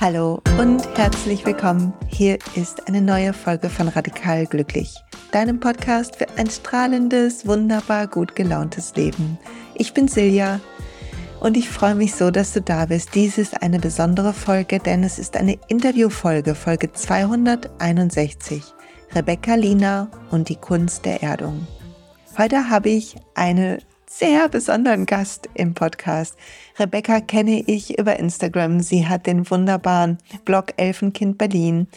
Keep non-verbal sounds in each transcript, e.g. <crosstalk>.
Hallo und herzlich willkommen. Hier ist eine neue Folge von Radikal Glücklich, deinem Podcast für ein strahlendes, wunderbar gut gelauntes Leben. Ich bin Silja und ich freue mich so, dass du da bist. Dies ist eine besondere Folge, denn es ist eine Interviewfolge, Folge 261. Rebecca Lina und die Kunst der Erdung. Heute habe ich eine sehr besonderen Gast im Podcast. Rebecca kenne ich über Instagram. Sie hat den wunderbaren Blog Elfenkind Berlin.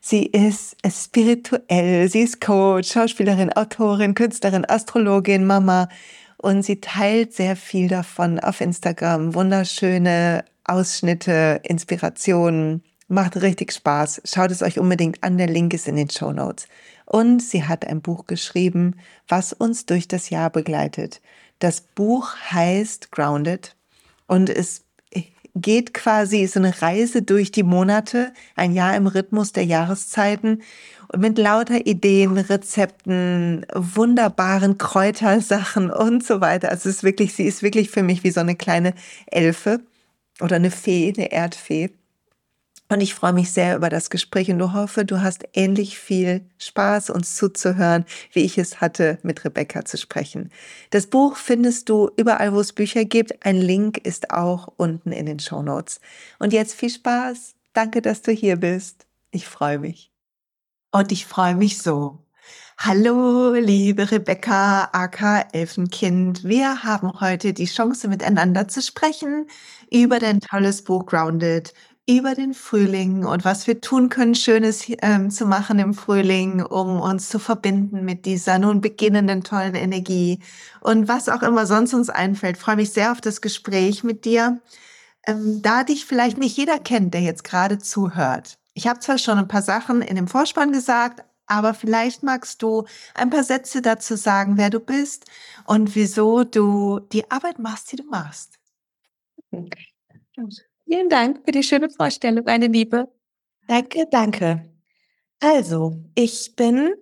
Sie ist spirituell, sie ist Coach, Schauspielerin, Autorin, Künstlerin, Astrologin, Mama und sie teilt sehr viel davon auf Instagram. Wunderschöne Ausschnitte, Inspirationen. Macht richtig Spaß. Schaut es euch unbedingt an. Der Link ist in den Show Notes. Und sie hat ein Buch geschrieben, was uns durch das Jahr begleitet. Das Buch heißt Grounded und es geht quasi so eine Reise durch die Monate, ein Jahr im Rhythmus der Jahreszeiten und mit lauter Ideen, Rezepten, wunderbaren Kräutersachen und so weiter. Also es ist wirklich, sie ist wirklich für mich wie so eine kleine Elfe oder eine Fee, eine Erdfee. Und ich freue mich sehr über das Gespräch und hoffe, du hast ähnlich viel Spaß, uns zuzuhören, wie ich es hatte, mit Rebecca zu sprechen. Das Buch findest du überall, wo es Bücher gibt. Ein Link ist auch unten in den Show Notes. Und jetzt viel Spaß. Danke, dass du hier bist. Ich freue mich. Und ich freue mich so. Hallo, liebe Rebecca, aka Elfenkind. Wir haben heute die Chance, miteinander zu sprechen über dein tolles Buch Grounded, über den Frühling und was wir tun können, Schönes ähm, zu machen im Frühling, um uns zu verbinden mit dieser nun beginnenden tollen Energie und was auch immer sonst uns einfällt. Ich freue mich sehr auf das Gespräch mit dir. Ähm, da dich vielleicht nicht jeder kennt, der jetzt gerade zuhört. Ich habe zwar schon ein paar Sachen in dem Vorspann gesagt, aber vielleicht magst du ein paar Sätze dazu sagen, wer du bist und wieso du die Arbeit machst, die du machst. Okay. Vielen Dank für die schöne Vorstellung, meine Liebe. Danke, danke. Also, ich bin,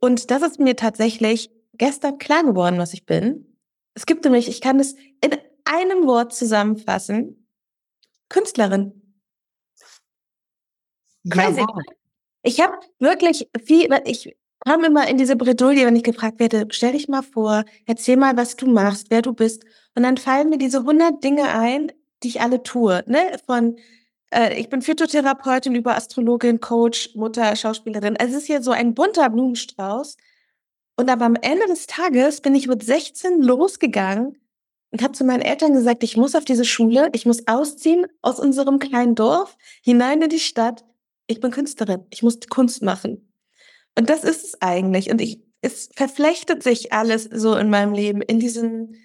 und das ist mir tatsächlich gestern klar geworden, was ich bin. Es gibt nämlich, ich kann es in einem Wort zusammenfassen. Künstlerin. Crazy. Ich habe wirklich viel, ich komme immer in diese Bredouille, wenn ich gefragt werde, stell dich mal vor, erzähl mal, was du machst, wer du bist. Und dann fallen mir diese hundert Dinge ein, die ich alle tue, ne? Von äh, ich bin Phytotherapeutin über Astrologin, Coach, Mutter, Schauspielerin. Es ist hier so ein bunter Blumenstrauß. Und aber am Ende des Tages bin ich mit 16 losgegangen und habe zu meinen Eltern gesagt, ich muss auf diese Schule, ich muss ausziehen aus unserem kleinen Dorf hinein in die Stadt. Ich bin Künstlerin, ich muss Kunst machen. Und das ist es eigentlich. Und ich, es verflechtet sich alles so in meinem Leben in diesen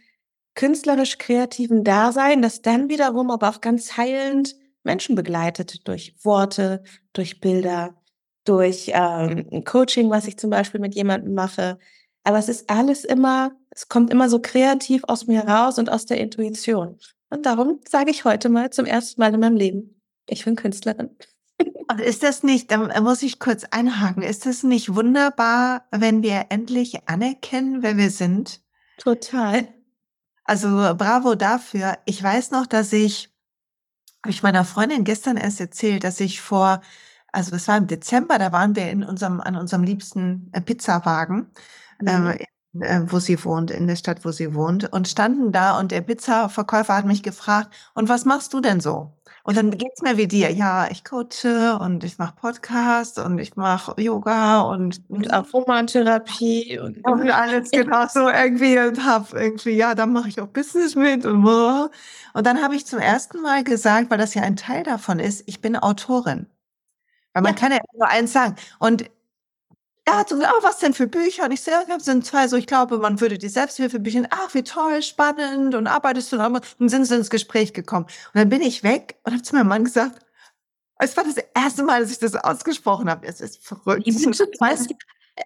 künstlerisch-kreativen Dasein, das dann wiederum aber auch ganz heilend Menschen begleitet durch Worte, durch Bilder, durch ähm, Coaching, was ich zum Beispiel mit jemandem mache. Aber es ist alles immer, es kommt immer so kreativ aus mir heraus und aus der Intuition. Und darum sage ich heute mal zum ersten Mal in meinem Leben, ich bin Künstlerin. Und ist das nicht, da muss ich kurz einhaken, ist das nicht wunderbar, wenn wir endlich anerkennen, wer wir sind? Total. Also bravo dafür. Ich weiß noch, dass ich, habe ich meiner Freundin gestern erst erzählt, dass ich vor, also das war im Dezember, da waren wir in unserem, an unserem liebsten äh, Pizzawagen, mhm. ähm, äh, wo sie wohnt, in der Stadt, wo sie wohnt, und standen da und der Pizzaverkäufer hat mich gefragt, und was machst du denn so? Und dann geht's mir wie dir. Ja, ich coache und ich mache Podcasts und ich mache Yoga und, und Aromatherapie und, und alles <laughs> genau so irgendwie und hab irgendwie, ja, dann mache ich auch Business mit und und dann habe ich zum ersten Mal gesagt, weil das ja ein Teil davon ist, ich bin Autorin. Weil man ja. kann ja nur eins sagen. Und er hat so gesagt, oh, was denn für Bücher? Und ich sehe, es sind zwei so, ich glaube, man würde die Selbsthilfebücher, ach, wie toll, spannend und arbeitest du da Und sind sie ins Gespräch gekommen. Und dann bin ich weg und habe zu meinem Mann gesagt, es war das erste Mal, dass ich das ausgesprochen habe. Es ist verrückt. Ich weiß,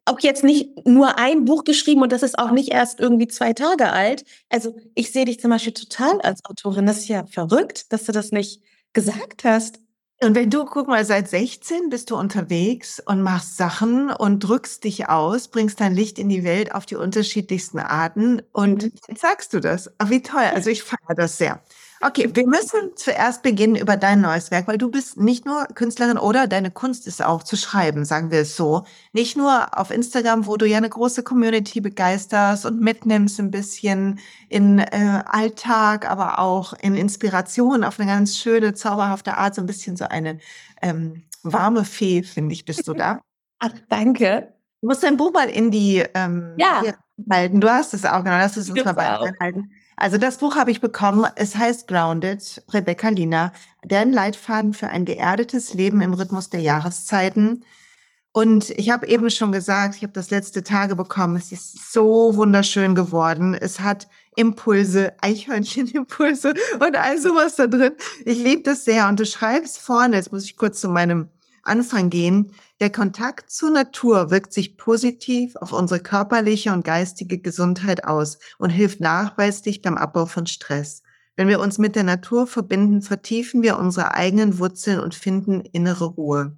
auch jetzt nicht nur ein Buch geschrieben und das ist auch nicht erst irgendwie zwei Tage alt. Also ich sehe dich zum Beispiel total als Autorin. Das ist ja verrückt, dass du das nicht gesagt hast. Und wenn du, guck mal, seit 16 bist du unterwegs und machst Sachen und drückst dich aus, bringst dein Licht in die Welt auf die unterschiedlichsten Arten und mhm. jetzt sagst du das. Ach, wie toll. Also ich feiere das sehr. Okay, wir müssen zuerst beginnen über dein neues Werk, weil du bist nicht nur Künstlerin oder deine Kunst ist auch zu schreiben, sagen wir es so. Nicht nur auf Instagram, wo du ja eine große Community begeisterst und mitnimmst ein bisschen in äh, Alltag, aber auch in Inspiration auf eine ganz schöne, zauberhafte Art, so ein bisschen so eine ähm, warme Fee, finde ich, bist du da. <laughs> Ach, danke. Du musst dein Buch mal in die ähm, ja. halten. Du hast es auch, genau, lass es uns mal beibehalten. Also das Buch habe ich bekommen. Es heißt Grounded, Rebecca Lina, deren Leitfaden für ein geerdetes Leben im Rhythmus der Jahreszeiten. Und ich habe eben schon gesagt, ich habe das letzte Tage bekommen. Es ist so wunderschön geworden. Es hat Impulse, Eichhörnchen-Impulse und all sowas da drin. Ich liebe das sehr. Und du schreibst vorne, jetzt muss ich kurz zu meinem Anfang gehen. Der Kontakt zur Natur wirkt sich positiv auf unsere körperliche und geistige Gesundheit aus und hilft nachweislich beim Abbau von Stress. Wenn wir uns mit der Natur verbinden, vertiefen wir unsere eigenen Wurzeln und finden innere Ruhe.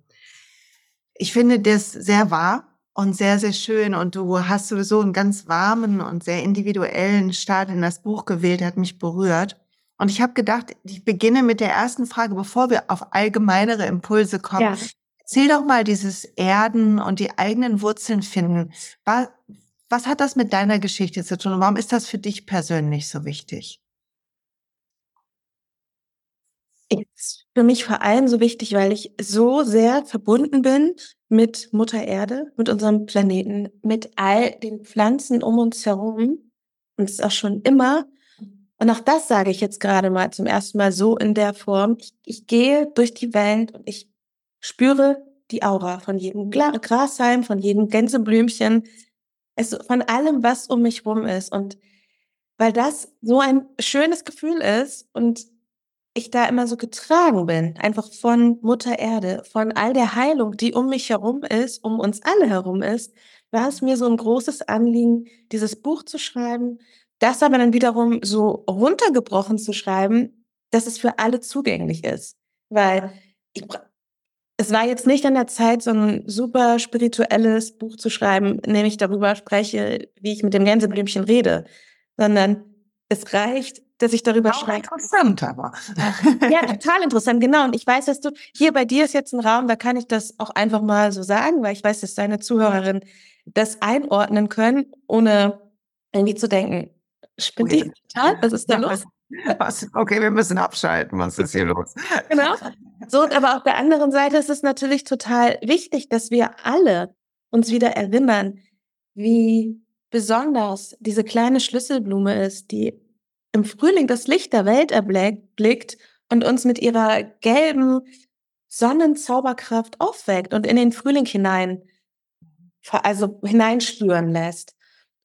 Ich finde das sehr wahr und sehr, sehr schön. Und du hast sowieso einen ganz warmen und sehr individuellen Start in das Buch gewählt, hat mich berührt. Und ich habe gedacht, ich beginne mit der ersten Frage, bevor wir auf allgemeinere Impulse kommen. Ja. Erzähl doch mal dieses Erden und die eigenen Wurzeln finden. Was, was hat das mit deiner Geschichte zu tun und warum ist das für dich persönlich so wichtig? Ist für mich vor allem so wichtig, weil ich so sehr verbunden bin mit Mutter Erde, mit unserem Planeten, mit all den Pflanzen um uns herum. Und es ist auch schon immer. Und auch das sage ich jetzt gerade mal zum ersten Mal so in der Form. Ich, ich gehe durch die Welt und ich spüre die Aura von jedem Grashalm, von jedem Gänseblümchen, es, von allem, was um mich rum ist. Und weil das so ein schönes Gefühl ist und ich da immer so getragen bin, einfach von Mutter Erde, von all der Heilung, die um mich herum ist, um uns alle herum ist, war es mir so ein großes Anliegen, dieses Buch zu schreiben, das aber dann wiederum so runtergebrochen zu schreiben, dass es für alle zugänglich ist. Weil ich, es war jetzt nicht an der Zeit, so ein super spirituelles Buch zu schreiben, in dem ich darüber spreche, wie ich mit dem Gänseblümchen rede, sondern es reicht, dass ich darüber auch schreibe. Interessant, aber. ja, <laughs> total interessant, genau. Und ich weiß, dass du, hier bei dir ist jetzt ein Raum, da kann ich das auch einfach mal so sagen, weil ich weiß, dass deine Zuhörerinnen das einordnen können, ohne irgendwie zu denken, spinnt die total? Was ist da los? Was? Okay, wir müssen abschalten. Was ist hier los? <laughs> Genau. So, aber auf der anderen Seite ist es natürlich total wichtig, dass wir alle uns wieder erinnern, wie besonders diese kleine Schlüsselblume ist, die im Frühling das Licht der Welt erblickt und uns mit ihrer gelben Sonnenzauberkraft aufweckt und in den Frühling hinein, also hineinspüren lässt.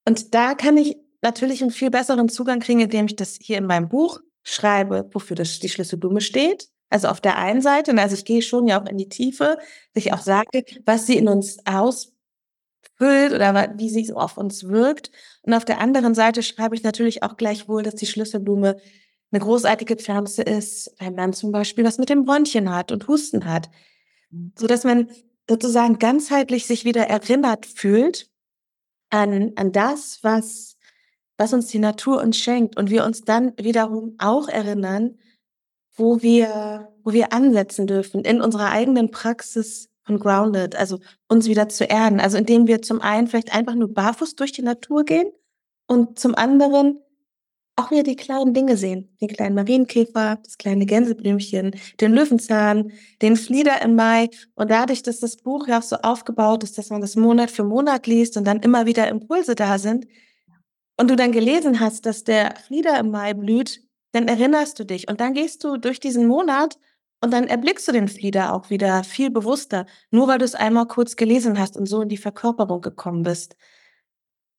Und da kann ich natürlich einen viel besseren Zugang kriegen, indem ich das hier in meinem Buch schreibe, wofür das, die Schlüsselblume steht. Also auf der einen Seite, und also ich gehe schon ja auch in die Tiefe, dass ich auch sage, was sie in uns ausfüllt oder wie sie auf uns wirkt. Und auf der anderen Seite schreibe ich natürlich auch gleichwohl, dass die Schlüsselblume eine großartige Pflanze ist, wenn man zum Beispiel was mit dem Bronchien hat und Husten hat. So dass man sozusagen ganzheitlich sich wieder erinnert fühlt an, an das, was was uns die Natur uns schenkt und wir uns dann wiederum auch erinnern, wo wir, wo wir ansetzen dürfen in unserer eigenen Praxis von Grounded, also uns wieder zu erden. Also indem wir zum einen vielleicht einfach nur barfuß durch die Natur gehen und zum anderen auch wieder die kleinen Dinge sehen. Den kleinen Marienkäfer, das kleine Gänseblümchen, den Löwenzahn, den Flieder im Mai. Und dadurch, dass das Buch ja auch so aufgebaut ist, dass man das Monat für Monat liest und dann immer wieder Impulse da sind, und du dann gelesen hast, dass der Flieder im Mai blüht, dann erinnerst du dich und dann gehst du durch diesen Monat und dann erblickst du den Flieder auch wieder viel bewusster, nur weil du es einmal kurz gelesen hast und so in die Verkörperung gekommen bist.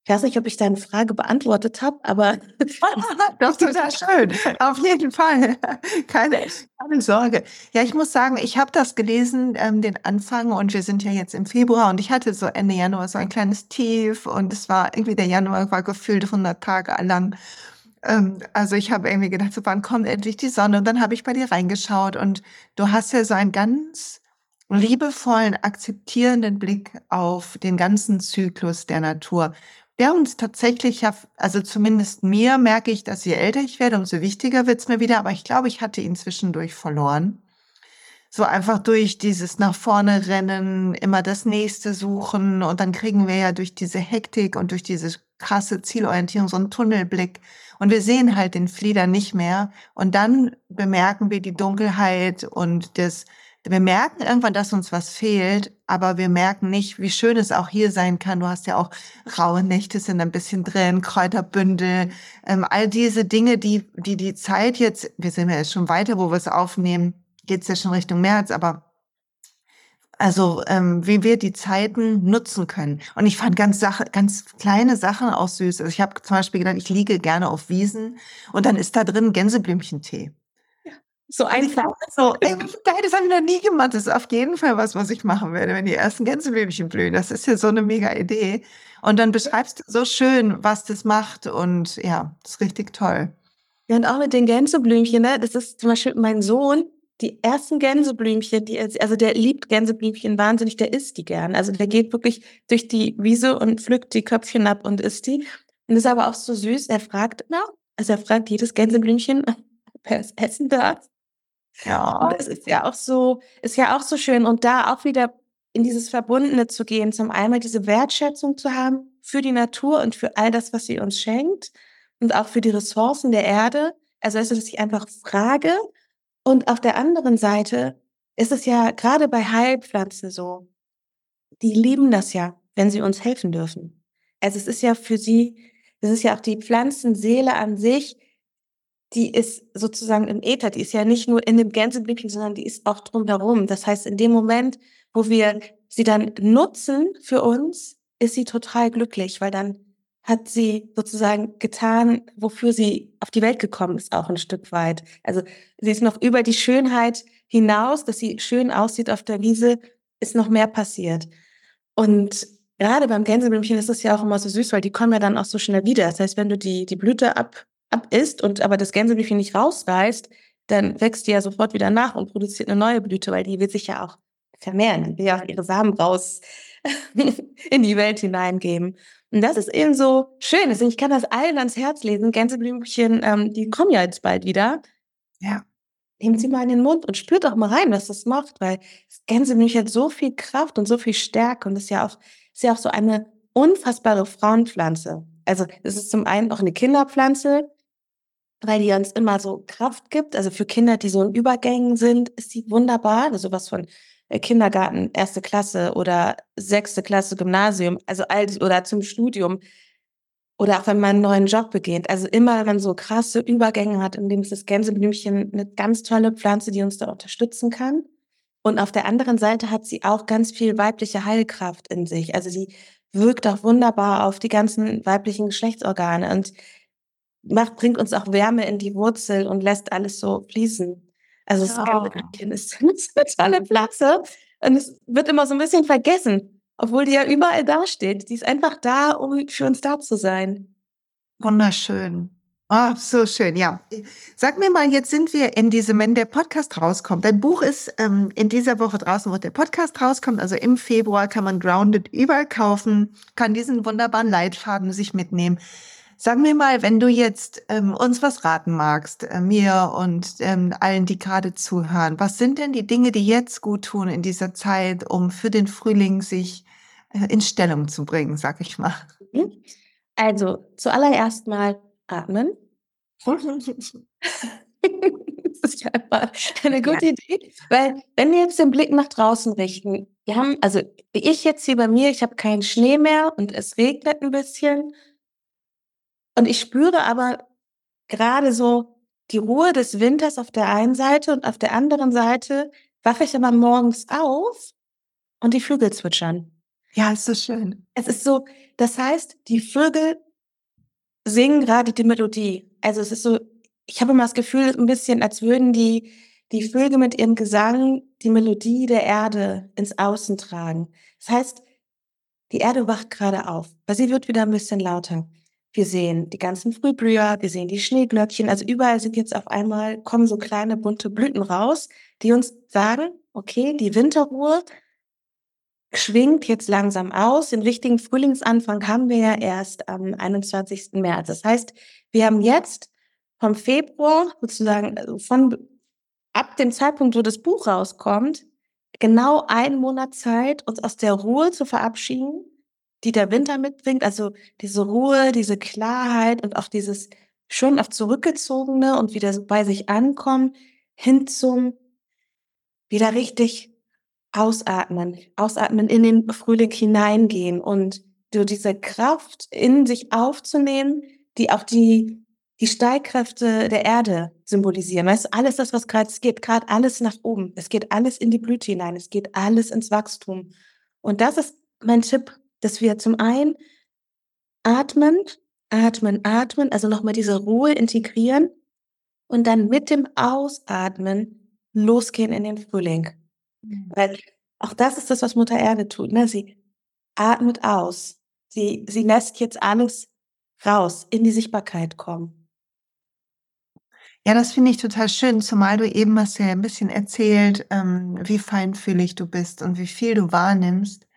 Ich weiß nicht, ob ich deine Frage beantwortet habe, aber. <laughs> Doch, total schön. Auf jeden Fall. <laughs> Keine, keine Sorge. Ja, ich muss sagen, ich habe das gelesen, ähm, den Anfang, und wir sind ja jetzt im Februar und ich hatte so Ende Januar so ein kleines Tief und es war irgendwie der Januar war gefühlt 100 Tage lang ähm, also ich habe irgendwie gedacht, so wann kommt endlich die Sonne? Und dann habe ich bei dir reingeschaut und du hast ja so einen ganz liebevollen, akzeptierenden Blick auf den ganzen Zyklus der Natur, der uns tatsächlich also zumindest mir merke ich, dass je älter ich werde, umso wichtiger wird es mir wieder, aber ich glaube, ich hatte ihn zwischendurch verloren. So einfach durch dieses nach vorne rennen, immer das nächste suchen und dann kriegen wir ja durch diese Hektik und durch diese krasse Zielorientierung so einen Tunnelblick. Und wir sehen halt den Flieder nicht mehr. Und dann bemerken wir die Dunkelheit und das wir merken irgendwann, dass uns was fehlt, aber wir merken nicht, wie schön es auch hier sein kann. Du hast ja auch raue Nächte sind ein bisschen drin, Kräuterbündel, ähm, all diese Dinge, die, die die Zeit jetzt, wir sind ja jetzt schon weiter, wo wir es aufnehmen, geht's ja schon Richtung März, aber also ähm, wie wir die Zeiten nutzen können. Und ich fand ganz Sache, ganz kleine Sachen auch süß. Also ich habe zum Beispiel gedacht, ich liege gerne auf Wiesen und dann ist da drin Gänseblümchentee. So einfach. So, ey, geil, das habe ich noch nie gemacht. Das ist auf jeden Fall was, was ich machen werde, wenn die ersten Gänseblümchen blühen. Das ist ja so eine mega Idee. Und dann beschreibst du so schön, was das macht. Und ja, das ist richtig toll. Ja, und auch mit den Gänseblümchen, ne? Das ist zum Beispiel mein Sohn, die ersten Gänseblümchen, die, also der liebt Gänseblümchen wahnsinnig, der isst die gern. Also der geht wirklich durch die Wiese und pflückt die Köpfchen ab und isst die. Und ist aber auch so süß. Er fragt, na, also er fragt jedes Gänseblümchen, <laughs> wer es essen darf. Ja. Und es ist ja auch so, ist ja auch so schön. Und da auch wieder in dieses Verbundene zu gehen, zum einmal diese Wertschätzung zu haben für die Natur und für all das, was sie uns schenkt und auch für die Ressourcen der Erde. Also, dass ich einfach frage. Und auf der anderen Seite ist es ja gerade bei Heilpflanzen so. Die lieben das ja, wenn sie uns helfen dürfen. Also es ist ja für sie, es ist ja auch die Pflanzenseele an sich, die ist sozusagen im Äther, die ist ja nicht nur in dem Gänseblümchen, sondern die ist auch drumherum. Das heißt, in dem Moment, wo wir sie dann nutzen für uns, ist sie total glücklich, weil dann hat sie sozusagen getan, wofür sie auf die Welt gekommen ist, auch ein Stück weit. Also sie ist noch über die Schönheit hinaus, dass sie schön aussieht auf der Wiese, ist noch mehr passiert. Und gerade beim Gänseblümchen ist es ja auch immer so süß, weil die kommen ja dann auch so schnell wieder. Das heißt, wenn du die, die Blüte ab abisst und aber das Gänseblümchen nicht rausreißt, dann wächst die ja sofort wieder nach und produziert eine neue Blüte, weil die will sich ja auch vermehren, die will ja auch ihre Samen raus <laughs> in die Welt hineingeben. Und das ist eben so schön. Deswegen, ich kann das allen ans Herz lesen. Gänseblümchen, ähm, die kommen ja jetzt bald wieder. Ja. Nehmen Sie mal in den Mund und spürt doch mal rein, was das macht, weil das Gänseblümchen hat so viel Kraft und so viel Stärke und ist ja auch, ist ja auch so eine unfassbare Frauenpflanze. Also, es ist zum einen auch eine Kinderpflanze, weil die uns immer so Kraft gibt. Also für Kinder, die so in Übergängen sind, ist sie wunderbar. Also sowas von äh, Kindergarten, erste Klasse oder sechste Klasse Gymnasium, also all oder zum Studium oder auch wenn man einen neuen Job beginnt. Also immer, wenn man so krasse Übergänge hat, in dem ist das Gänseblümchen eine ganz tolle Pflanze, die uns da unterstützen kann. Und auf der anderen Seite hat sie auch ganz viel weibliche Heilkraft in sich. Also sie wirkt auch wunderbar auf die ganzen weiblichen Geschlechtsorgane. Und macht, bringt uns auch Wärme in die Wurzel und lässt alles so fließen. Also das oh. ist eine tolle Pflanze und es wird immer so ein bisschen vergessen, obwohl die ja überall dasteht. Die ist einfach da, um für uns da zu sein. Wunderschön. Oh, so schön, ja. Sag mir mal, jetzt sind wir in diesem, wenn der Podcast rauskommt. Dein Buch ist ähm, in dieser Woche draußen, wo der Podcast rauskommt. Also im Februar kann man Grounded überall kaufen, kann diesen wunderbaren Leitfaden sich mitnehmen. Sag mir mal, wenn du jetzt ähm, uns was raten magst, äh, mir und ähm, allen, die gerade zuhören, was sind denn die Dinge, die jetzt gut tun in dieser Zeit, um für den Frühling sich äh, in Stellung zu bringen, sag ich mal? Mhm. Also zuallererst mal atmen. <laughs> das ist ja einfach eine gute ja. Idee, weil wenn wir jetzt den Blick nach draußen richten, wir haben, also ich jetzt hier bei mir, ich habe keinen Schnee mehr und es regnet ein bisschen und ich spüre aber gerade so die Ruhe des Winters auf der einen Seite und auf der anderen Seite wache ich aber morgens auf und die Vögel zwitschern. Ja, ist so schön. Es ist so, das heißt, die Vögel singen gerade die Melodie. Also es ist so, ich habe immer das Gefühl, ein bisschen, als würden die, die Vögel mit ihrem Gesang die Melodie der Erde ins Außen tragen. Das heißt, die Erde wacht gerade auf, weil sie wird wieder ein bisschen lauter. Wir sehen die ganzen Frühblüher, wir sehen die Schneeglöckchen. Also überall sind jetzt auf einmal, kommen so kleine bunte Blüten raus, die uns sagen, okay, die Winterruhe schwingt jetzt langsam aus. Den richtigen Frühlingsanfang haben wir ja erst am 21. März. Das heißt, wir haben jetzt vom Februar sozusagen also von ab dem Zeitpunkt, wo das Buch rauskommt, genau einen Monat Zeit, uns aus der Ruhe zu verabschieden die der Winter mitbringt. Also diese Ruhe, diese Klarheit und auch dieses schon auf zurückgezogene und wieder bei sich ankommen, hin zum wieder richtig ausatmen, ausatmen in den Frühling hineingehen und so diese Kraft in sich aufzunehmen, die auch die, die Steigkräfte der Erde symbolisieren. Weißt du, alles das, was gerade, es geht gerade alles nach oben. Es geht alles in die Blüte hinein. Es geht alles ins Wachstum. Und das ist mein Tipp dass wir zum einen atmen, atmen, atmen, also nochmal diese Ruhe integrieren und dann mit dem Ausatmen losgehen in den Frühling. Mhm. Weil auch das ist das, was Mutter Erde tut. Ne? Sie atmet aus. Sie, sie lässt jetzt alles raus, in die Sichtbarkeit kommen. Ja, das finde ich total schön, zumal du eben hast ja ein bisschen erzählt, ähm, wie feinfühlig du bist und wie viel du wahrnimmst.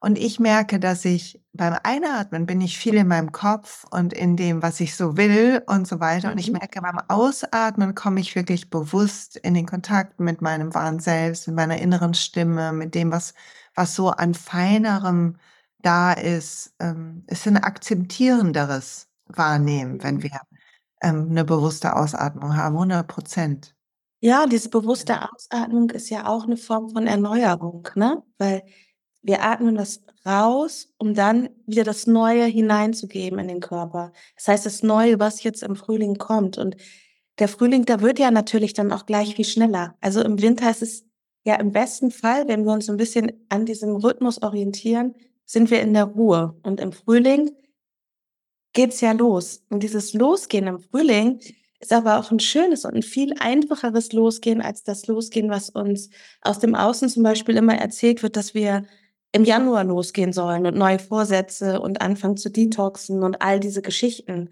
Und ich merke, dass ich beim Einatmen bin ich viel in meinem Kopf und in dem, was ich so will und so weiter. Und ich mhm. merke, beim Ausatmen komme ich wirklich bewusst in den Kontakt mit meinem wahren Selbst, mit meiner inneren Stimme, mit dem, was, was so an feinerem da ist. Ähm, es ist ein akzeptierenderes Wahrnehmen, wenn wir ähm, eine bewusste Ausatmung haben, 100 Prozent. Ja, diese bewusste Ausatmung ist ja auch eine Form von Erneuerung, ne? Weil wir atmen das raus, um dann wieder das Neue hineinzugeben in den Körper. Das heißt, das Neue, was jetzt im Frühling kommt. Und der Frühling, da wird ja natürlich dann auch gleich viel schneller. Also im Winter ist es ja im besten Fall, wenn wir uns ein bisschen an diesem Rhythmus orientieren, sind wir in der Ruhe. Und im Frühling geht's ja los. Und dieses Losgehen im Frühling ist aber auch ein schönes und ein viel einfacheres Losgehen als das Losgehen, was uns aus dem Außen zum Beispiel immer erzählt wird, dass wir im Januar losgehen sollen und neue Vorsätze und anfangen zu detoxen und all diese Geschichten.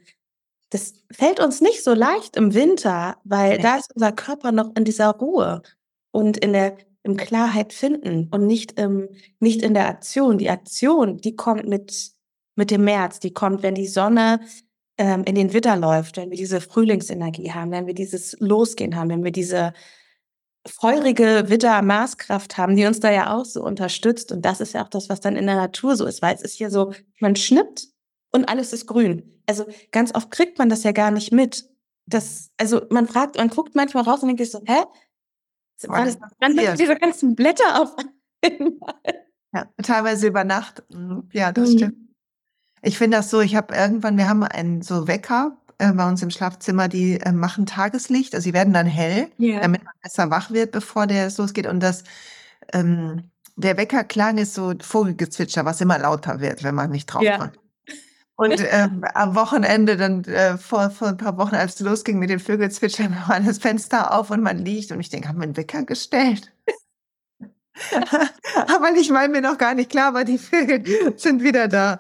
Das fällt uns nicht so leicht im Winter, weil nee. da ist unser Körper noch in dieser Ruhe und in der im Klarheit finden und nicht im, nicht in der Aktion. Die Aktion, die kommt mit, mit dem März, die kommt, wenn die Sonne ähm, in den Witter läuft, wenn wir diese Frühlingsenergie haben, wenn wir dieses Losgehen haben, wenn wir diese feurige Witter-Maßkraft haben, die uns da ja auch so unterstützt. Und das ist ja auch das, was dann in der Natur so ist, weil es ist hier so, man schnippt und alles ist grün. Also ganz oft kriegt man das ja gar nicht mit. Das, also man fragt, man guckt manchmal raus und denkt so, hä? Alles, dann diese ganzen Blätter auf einmal. <laughs> Ja, teilweise über Nacht. Mhm. Ja, das mhm. stimmt. Ich finde das so, ich habe irgendwann, wir haben einen so Wecker äh, bei uns im Schlafzimmer, die äh, machen Tageslicht, also sie werden dann hell, yeah. damit man besser wach wird, bevor der es losgeht. Und das, ähm, der Weckerklang ist so Vogelgezwitscher, was immer lauter wird, wenn man nicht drauf ja. drückt. <laughs> Und ähm, am Wochenende, dann äh, vor, vor ein paar Wochen, als es losging mit dem Vögelzwitschern, <laughs> war das Fenster auf und man liegt. Und ich denke, haben wir einen Wecker gestellt? <laughs> aber ich meine mir noch gar nicht klar, aber die Vögel sind wieder da.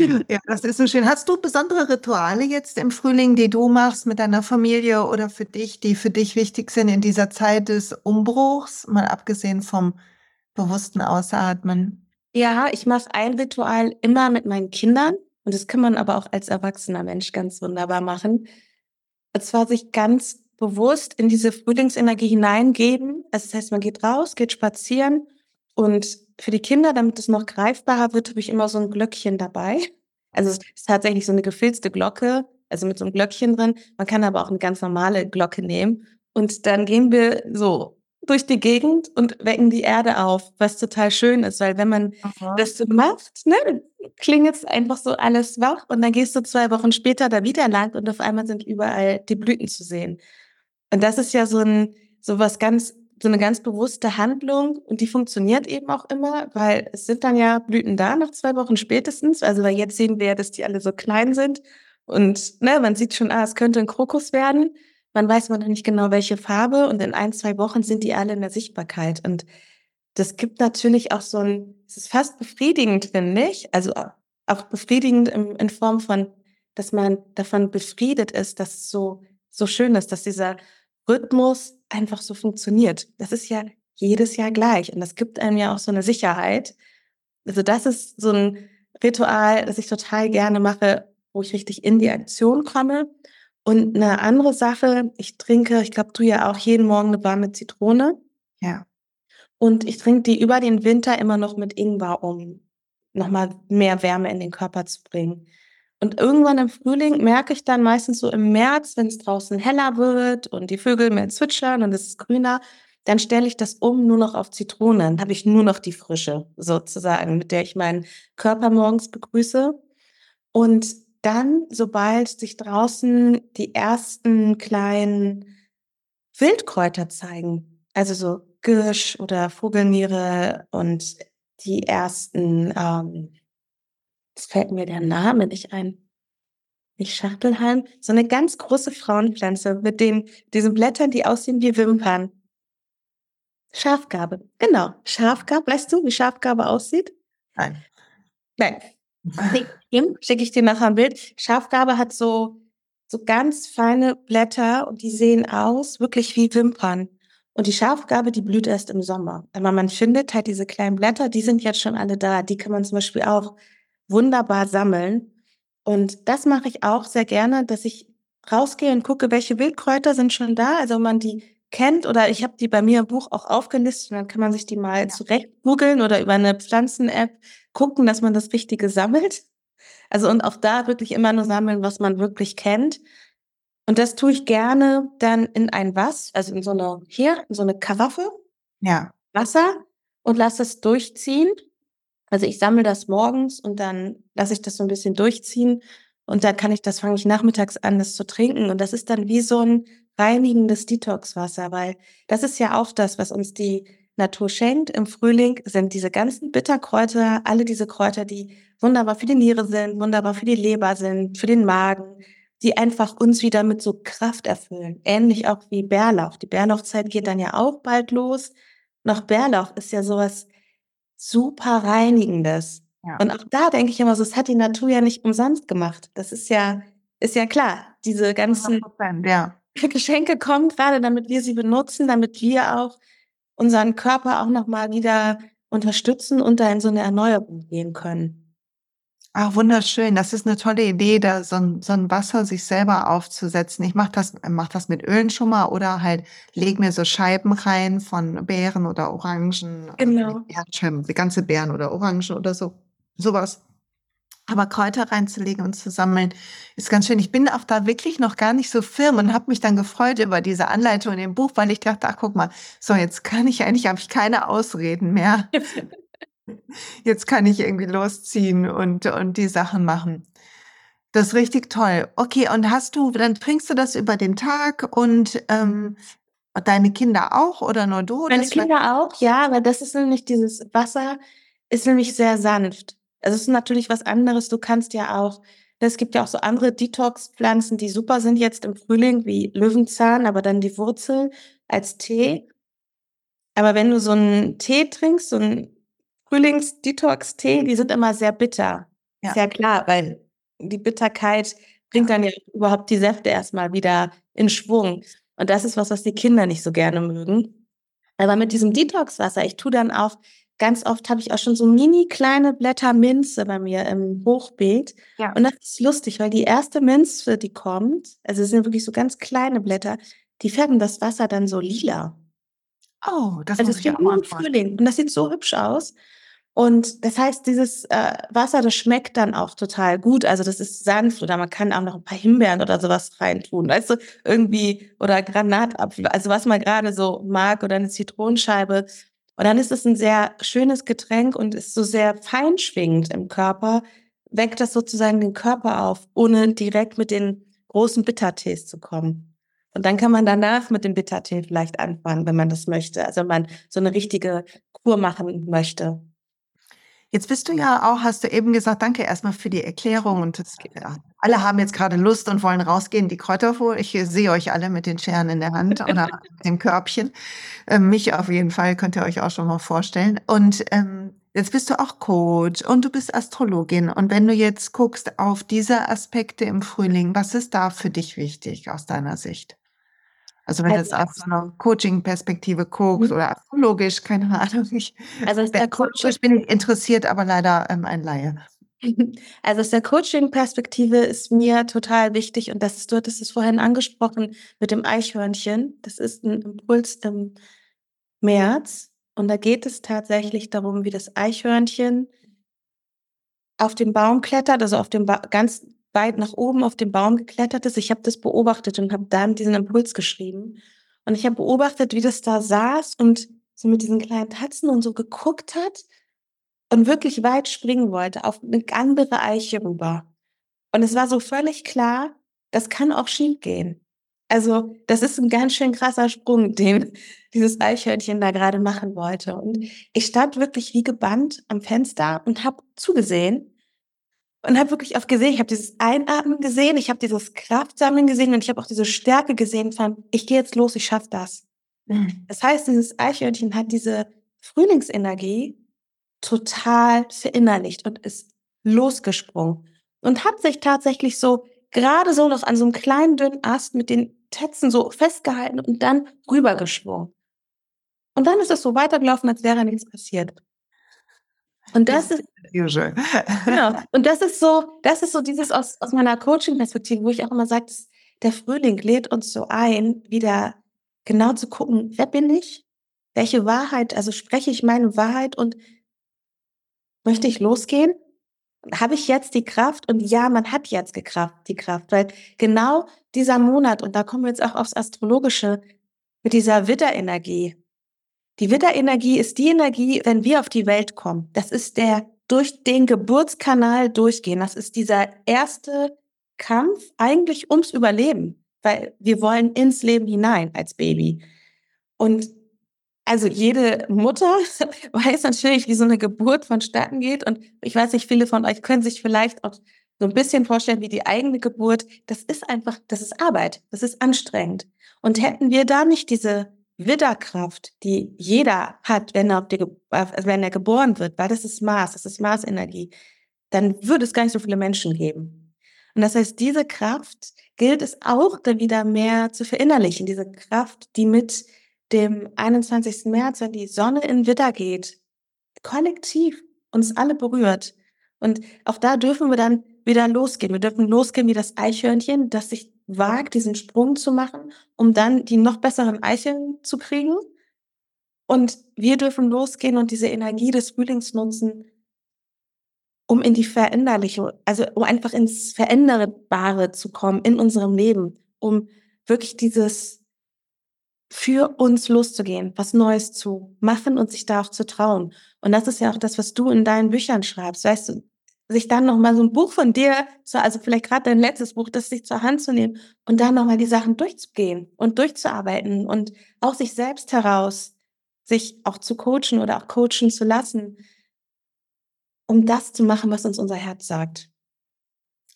<laughs> Ja, das ist so schön. Hast du besondere Rituale jetzt im Frühling, die du machst mit deiner Familie oder für dich, die für dich wichtig sind in dieser Zeit des Umbruchs, mal abgesehen vom bewussten Ausatmen? Ja, ich mache ein Ritual immer mit meinen Kindern und das kann man aber auch als erwachsener Mensch ganz wunderbar machen. Und zwar sich ganz bewusst in diese Frühlingsenergie hineingeben. Also das heißt, man geht raus, geht spazieren und für die Kinder, damit es noch greifbarer wird, habe ich immer so ein Glöckchen dabei. Also es ist tatsächlich so eine gefilzte Glocke, also mit so einem Glöckchen drin. Man kann aber auch eine ganz normale Glocke nehmen. Und dann gehen wir so durch die Gegend und wecken die Erde auf, was total schön ist, weil wenn man Aha. das so macht, ne, klingelt es einfach so alles wach und dann gehst du zwei Wochen später da wieder lang und auf einmal sind überall die Blüten zu sehen. Und das ist ja so ein, so was ganz so eine ganz bewusste Handlung und die funktioniert eben auch immer, weil es sind dann ja Blüten da nach zwei Wochen spätestens. Also weil jetzt sehen wir ja, dass die alle so klein sind und ne, man sieht schon, ah, es könnte ein Krokus werden. Man weiß man noch nicht genau, welche Farbe und in ein, zwei Wochen sind die alle in der Sichtbarkeit. Und das gibt natürlich auch so ein, es ist fast befriedigend, finde ich. Also auch befriedigend in, in Form von, dass man davon befriedet ist, dass es so, so schön ist, dass dieser Rhythmus einfach so funktioniert. Das ist ja jedes Jahr gleich und das gibt einem ja auch so eine Sicherheit. Also das ist so ein Ritual, das ich total gerne mache, wo ich richtig in die Aktion komme. Und eine andere Sache, ich trinke, ich glaube, du ja auch jeden Morgen eine warme Zitrone. Ja. Und ich trinke die über den Winter immer noch mit Ingwer, um nochmal mehr Wärme in den Körper zu bringen. Und irgendwann im Frühling merke ich dann meistens so im März, wenn es draußen heller wird und die Vögel mehr zwitschern und es ist grüner, dann stelle ich das um nur noch auf Zitrone. Dann habe ich nur noch die Frische sozusagen, mit der ich meinen Körper morgens begrüße. Und dann, sobald sich draußen die ersten kleinen Wildkräuter zeigen, also so Girsch oder Vogelniere und die ersten, ähm, es fällt mir der Name nicht ein, nicht Schachtelhalm, so eine ganz große Frauenpflanze mit den, diesen Blättern, die aussehen wie Wimpern. Schafgabe, genau. Schafgabe, weißt du, wie Schafgabe aussieht? Nein. Nein. <laughs> Schicke ich dir nachher ein Bild. Schafgabe hat so, so ganz feine Blätter und die sehen aus wirklich wie Wimpern. Und die Schafgabe, die blüht erst im Sommer. Aber man findet halt diese kleinen Blätter, die sind jetzt schon alle da. Die kann man zum Beispiel auch wunderbar sammeln. Und das mache ich auch sehr gerne, dass ich rausgehe und gucke, welche Wildkräuter sind schon da. Also man die kennt oder ich habe die bei mir im Buch auch aufgelistet und dann kann man sich die mal ja. zurecht googeln oder über eine Pflanzen-App gucken, dass man das Richtige sammelt. <laughs> Also und auch da wirklich immer nur sammeln, was man wirklich kennt. Und das tue ich gerne dann in ein Was, also in so eine, hier, in so eine Karaffe. Ja. Wasser und lasse es durchziehen. Also ich sammle das morgens und dann lasse ich das so ein bisschen durchziehen und dann kann ich das, fange ich nachmittags an, das zu trinken. Und das ist dann wie so ein reinigendes Detoxwasser, weil das ist ja auch das, was uns die Natur schenkt. Im Frühling sind diese ganzen Bitterkräuter, alle diese Kräuter, die wunderbar für die Niere sind, wunderbar für die Leber sind, für den Magen, die einfach uns wieder mit so Kraft erfüllen. Ähnlich auch wie Bärlauch. Die Bärlauchzeit geht dann ja auch bald los. Noch Bärlauch ist ja sowas super Reinigendes. Ja. Und auch da denke ich immer so, es hat die Natur ja nicht umsonst gemacht. Das ist ja, ist ja klar. Diese ganzen ja. <laughs> Geschenke kommen gerade, damit wir sie benutzen, damit wir auch unseren Körper auch nochmal wieder unterstützen und da in so eine Erneuerung gehen können. Ach, wunderschön. Das ist eine tolle Idee, da so ein, so ein Wasser sich selber aufzusetzen. Ich mache das, mach das mit Ölen schon mal oder halt leg mir so Scheiben rein von Beeren oder Orangen. Genau. Beeren, die ganze Beeren oder Orangen oder so. Sowas. Aber Kräuter reinzulegen und zu sammeln, ist ganz schön. Ich bin auch da wirklich noch gar nicht so firm und habe mich dann gefreut über diese Anleitung in dem Buch, weil ich dachte, ach guck mal, so jetzt kann ich eigentlich, habe ich keine Ausreden mehr. <laughs> Jetzt kann ich irgendwie losziehen und, und die Sachen machen. Das ist richtig toll. Okay, und hast du, dann trinkst du das über den Tag und ähm, deine Kinder auch oder nur du? Meine Kinder auch, ja, aber das ist nämlich dieses Wasser, ist nämlich sehr sanft. Also es ist natürlich was anderes. Du kannst ja auch, es gibt ja auch so andere Detox-Pflanzen, die super sind jetzt im Frühling, wie Löwenzahn, aber dann die Wurzel als Tee. Aber wenn du so einen Tee trinkst, so einen Frühlings-Detox-Tee, die sind immer sehr bitter. Ja. Sehr klar, weil die Bitterkeit bringt dann ja überhaupt die Säfte erstmal wieder in Schwung. Und das ist was, was die Kinder nicht so gerne mögen. Aber mit diesem Detox-Wasser, ich tue dann auch, ganz oft habe ich auch schon so mini kleine Blätter Minze bei mir im Hochbeet. Ja. Und das ist lustig, weil die erste Minze, die kommt, also es sind wirklich so ganz kleine Blätter, die färben das Wasser dann so lila. Oh, das also muss ich auch mal Frühling. Und das sieht so hübsch aus. Und das heißt, dieses äh, Wasser, das schmeckt dann auch total gut. Also das ist sanft oder man kann auch noch ein paar Himbeeren oder sowas reintun. Weißt du, irgendwie, oder Granatapfel, also was man gerade so mag oder eine Zitronenscheibe. Und dann ist es ein sehr schönes Getränk und ist so sehr feinschwingend im Körper, weckt das sozusagen den Körper auf, ohne direkt mit den großen Bittertees zu kommen. Und dann kann man danach mit dem Bittertee vielleicht anfangen, wenn man das möchte. Also wenn man so eine richtige Kur machen möchte. Jetzt bist du ja auch, hast du eben gesagt, danke erstmal für die Erklärung. Und das, ja, alle haben jetzt gerade Lust und wollen rausgehen, die Kräuter holen. Ich sehe euch alle mit den Scheren in der Hand oder <laughs> dem Körbchen. Ähm, mich auf jeden Fall könnt ihr euch auch schon mal vorstellen. Und ähm, Jetzt bist du auch Coach und du bist Astrologin. Und wenn du jetzt guckst auf diese Aspekte im Frühling, was ist da für dich wichtig aus deiner Sicht? Also wenn du jetzt aus so einer Coaching-Perspektive guckst mhm. oder astrologisch, keine Ahnung. Ich, also ist der Coach bin ich interessiert, aber leider ähm, ein Laie. <laughs> Also aus der Coaching-Perspektive ist mir total wichtig, und das ist, du hattest es vorhin angesprochen mit dem Eichhörnchen. Das ist ein Impuls im März. Und da geht es tatsächlich darum, wie das Eichhörnchen auf den Baum klettert, also auf dem ba ganz weit nach oben auf den Baum geklettert ist. Ich habe das beobachtet und habe dann diesen Impuls geschrieben. Und ich habe beobachtet, wie das da saß und so mit diesen kleinen Tatzen und so geguckt hat und wirklich weit springen wollte auf eine andere Eiche rüber. Und es war so völlig klar, das kann auch schief gehen. Also das ist ein ganz schön krasser Sprung, <laughs> den dieses Eichhörnchen da gerade machen wollte. Und ich stand wirklich wie gebannt am Fenster und habe zugesehen und habe wirklich oft gesehen, ich habe dieses Einatmen gesehen, ich habe dieses Kraftsammeln gesehen und ich habe auch diese Stärke gesehen von, ich gehe jetzt los, ich schaffe das. Mhm. Das heißt, dieses Eichhörnchen hat diese Frühlingsenergie total verinnerlicht und ist losgesprungen und hat sich tatsächlich so gerade so noch an so einem kleinen dünnen Ast mit den Tätzen so festgehalten und dann rübergeschwungen. Und dann ist es so weitergelaufen, als wäre nichts passiert. Und das ist usual. genau. <laughs> Und das ist so, das ist so dieses aus, aus meiner Coaching-Perspektive, wo ich auch immer sage, der Frühling lädt uns so ein, wieder genau zu gucken, wer bin ich? Welche Wahrheit, also spreche ich meine Wahrheit und Möchte ich losgehen? Habe ich jetzt die Kraft? Und ja, man hat jetzt die Kraft, die Kraft, weil genau dieser Monat, und da kommen wir jetzt auch aufs Astrologische, mit dieser Widderenergie. Die Widderenergie ist die Energie, wenn wir auf die Welt kommen. Das ist der durch den Geburtskanal durchgehen. Das ist dieser erste Kampf eigentlich ums Überleben, weil wir wollen ins Leben hinein als Baby. Und also jede Mutter <laughs> weiß natürlich, wie so eine Geburt vonstatten geht. Und ich weiß nicht, viele von euch können sich vielleicht auch so ein bisschen vorstellen, wie die eigene Geburt. Das ist einfach, das ist Arbeit, das ist anstrengend. Und hätten wir da nicht diese Widderkraft, die jeder hat, wenn er, die, also wenn er geboren wird, weil das ist Mars, das ist Marsenergie, dann würde es gar nicht so viele Menschen geben. Und das heißt, diese Kraft gilt es auch dann wieder mehr zu verinnerlichen, diese Kraft, die mit dem 21. März, wenn die Sonne in Widder geht, kollektiv uns alle berührt. Und auch da dürfen wir dann wieder losgehen. Wir dürfen losgehen wie das Eichhörnchen, das sich wagt, diesen Sprung zu machen, um dann die noch besseren Eicheln zu kriegen. Und wir dürfen losgehen und diese Energie des Frühlings nutzen, um in die Veränderliche, also um einfach ins Veränderbare zu kommen in unserem Leben, um wirklich dieses für uns loszugehen, was Neues zu machen und sich da auch zu trauen. Und das ist ja auch das, was du in deinen Büchern schreibst. Weißt du, sich dann nochmal so ein Buch von dir, also vielleicht gerade dein letztes Buch, das sich zur Hand zu nehmen und dann nochmal die Sachen durchzugehen und durchzuarbeiten und auch sich selbst heraus, sich auch zu coachen oder auch coachen zu lassen, um das zu machen, was uns unser Herz sagt.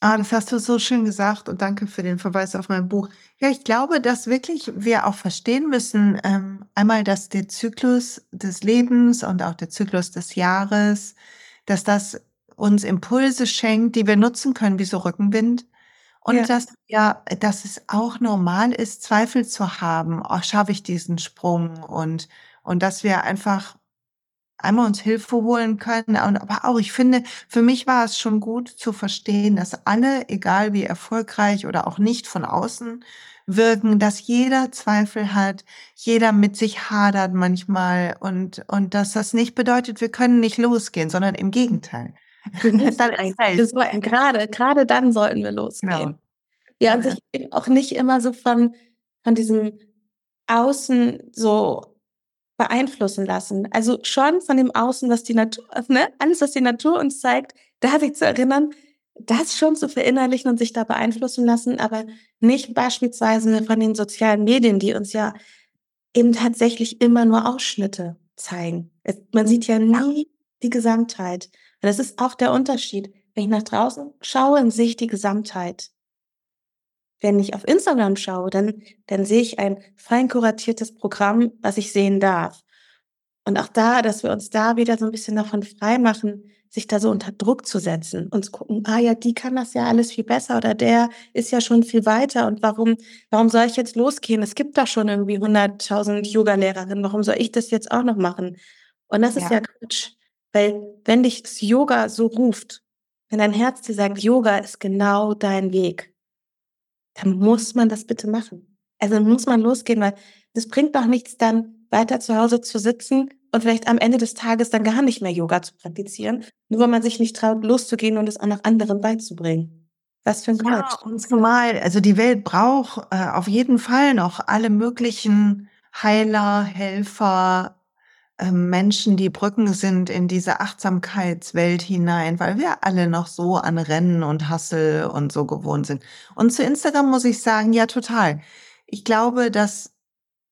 Ah, das hast du so schön gesagt und danke für den Verweis auf mein Buch. Ja, ich glaube, dass wirklich wir auch verstehen müssen, ähm, einmal, dass der Zyklus des Lebens und auch der Zyklus des Jahres, dass das uns Impulse schenkt, die wir nutzen können, wie so Rückenwind. Und ja. dass ja, dass es auch normal ist, Zweifel zu haben. Oh, schaffe ich diesen Sprung? Und, und dass wir einfach einmal uns Hilfe holen können. Aber auch, ich finde, für mich war es schon gut zu verstehen, dass alle, egal wie erfolgreich oder auch nicht von außen wirken, dass jeder Zweifel hat, jeder mit sich hadert manchmal und, und dass das nicht bedeutet, wir können nicht losgehen, sondern im Gegenteil. Gerade, gerade dann sollten wir losgehen. Genau. Ja, und sich auch nicht immer so von, von diesem Außen so beeinflussen lassen. Also schon von dem Außen, was die Natur, ne, alles, was die Natur uns zeigt, da sich zu erinnern, das schon zu verinnerlichen und sich da beeinflussen lassen, aber nicht beispielsweise von den sozialen Medien, die uns ja eben tatsächlich immer nur Ausschnitte zeigen. Man sieht ja nie die Gesamtheit. Und das ist auch der Unterschied. Wenn ich nach draußen schaue, sehe ich die Gesamtheit. Wenn ich auf Instagram schaue, dann, dann sehe ich ein fein kuratiertes Programm, was ich sehen darf. Und auch da, dass wir uns da wieder so ein bisschen davon frei machen, sich da so unter Druck zu setzen und zu gucken, ah ja, die kann das ja alles viel besser oder der ist ja schon viel weiter und warum, warum soll ich jetzt losgehen? Es gibt da schon irgendwie 100.000 Yoga-Lehrerinnen, warum soll ich das jetzt auch noch machen? Und das ist ja, ja Quatsch, weil wenn dich das Yoga so ruft, wenn dein Herz dir sagt, Yoga ist genau dein Weg, dann muss man das bitte machen. Also muss man losgehen, weil das bringt doch nichts dann weiter zu Hause zu sitzen und vielleicht am Ende des Tages dann gar nicht mehr Yoga zu praktizieren, nur weil man sich nicht traut, loszugehen und es auch noch anderen beizubringen. Was für ein Quatsch. Ja, und zumal, also die Welt braucht äh, auf jeden Fall noch alle möglichen Heiler, Helfer, Menschen, die Brücken sind in diese Achtsamkeitswelt hinein, weil wir alle noch so an Rennen und Hassel und so gewohnt sind. Und zu Instagram muss ich sagen, ja, total. Ich glaube, dass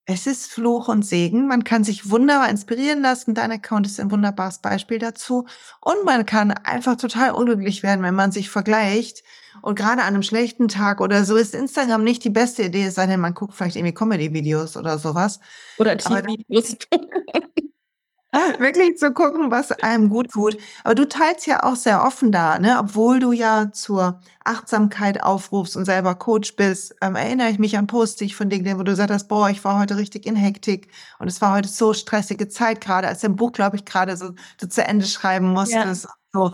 es ist Fluch und Segen. Man kann sich wunderbar inspirieren lassen. Dein Account ist ein wunderbares Beispiel dazu. Und man kann einfach total unglücklich werden, wenn man sich vergleicht. Und gerade an einem schlechten Tag oder so ist Instagram nicht die beste Idee, es sei denn, man guckt vielleicht irgendwie Comedy-Videos oder sowas. Oder TV-Videos. <laughs> <laughs> wirklich zu gucken, was einem gut tut. Aber du teilst ja auch sehr offen da, ne? Obwohl du ja zur Achtsamkeit aufrufst und selber Coach bist, ähm, erinnere ich mich an ich von dir, wo du gesagt hast, boah, ich war heute richtig in Hektik und es war heute so stressige Zeit gerade, als dein Buch, glaube ich, gerade so, so zu Ende schreiben musstest. Ja. So,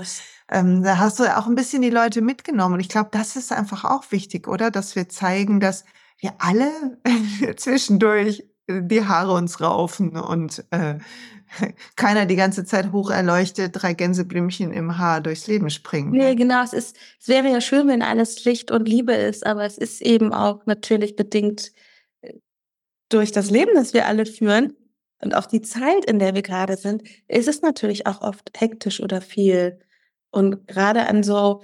ähm, da hast du auch ein bisschen die Leute mitgenommen. Und ich glaube, das ist einfach auch wichtig, oder? Dass wir zeigen, dass wir alle <laughs> zwischendurch die Haare uns raufen und äh, <laughs> keiner die ganze Zeit hoch erleuchtet, drei Gänseblümchen im Haar durchs Leben springen. Nee, genau. Es, ist, es wäre ja schön, wenn alles Licht und Liebe ist, aber es ist eben auch natürlich bedingt äh, durch das Leben, das wir alle führen und auch die Zeit, in der wir gerade sind, ist es natürlich auch oft hektisch oder viel. Und gerade an so,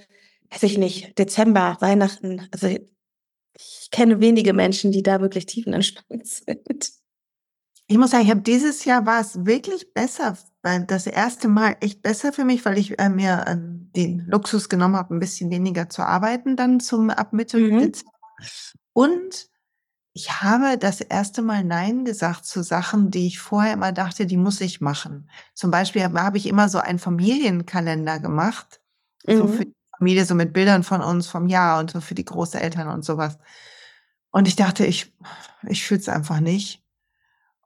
weiß ich nicht, Dezember, Weihnachten, also ich kenne wenige Menschen, die da wirklich tiefenentspannt <laughs> sind. Ich muss sagen, ich habe dieses Jahr war es wirklich besser, weil das erste Mal echt besser für mich, weil ich äh, mir äh, den Luxus genommen habe, ein bisschen weniger zu arbeiten dann zum ab Mitte mhm. Dezember. Und ich habe das erste Mal Nein gesagt zu Sachen, die ich vorher immer dachte, die muss ich machen. Zum Beispiel habe hab ich immer so einen Familienkalender gemacht, mhm. so für die Familie, so mit Bildern von uns vom Jahr und so für die Großeltern und sowas. Und ich dachte, ich, ich fühle es einfach nicht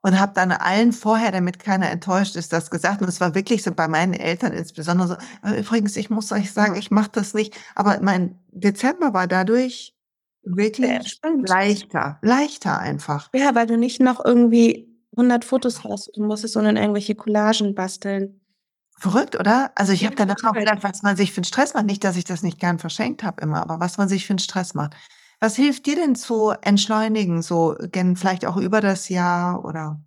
und habe dann allen vorher, damit keiner enttäuscht ist, das gesagt. Und es war wirklich so bei meinen Eltern insbesondere so, äh, übrigens, ich muss euch sagen, ich mache das nicht. Aber mein Dezember war dadurch wirklich leichter, leichter einfach. Ja, weil du nicht noch irgendwie 100 Fotos hast und musst es so in irgendwelche Collagen basteln. Verrückt, oder? Also ich habe danach auch gedacht, was man sich für einen Stress macht. Nicht, dass ich das nicht gern verschenkt habe immer, aber was man sich für einen Stress macht. Was hilft dir denn zu entschleunigen, so vielleicht auch über das Jahr oder?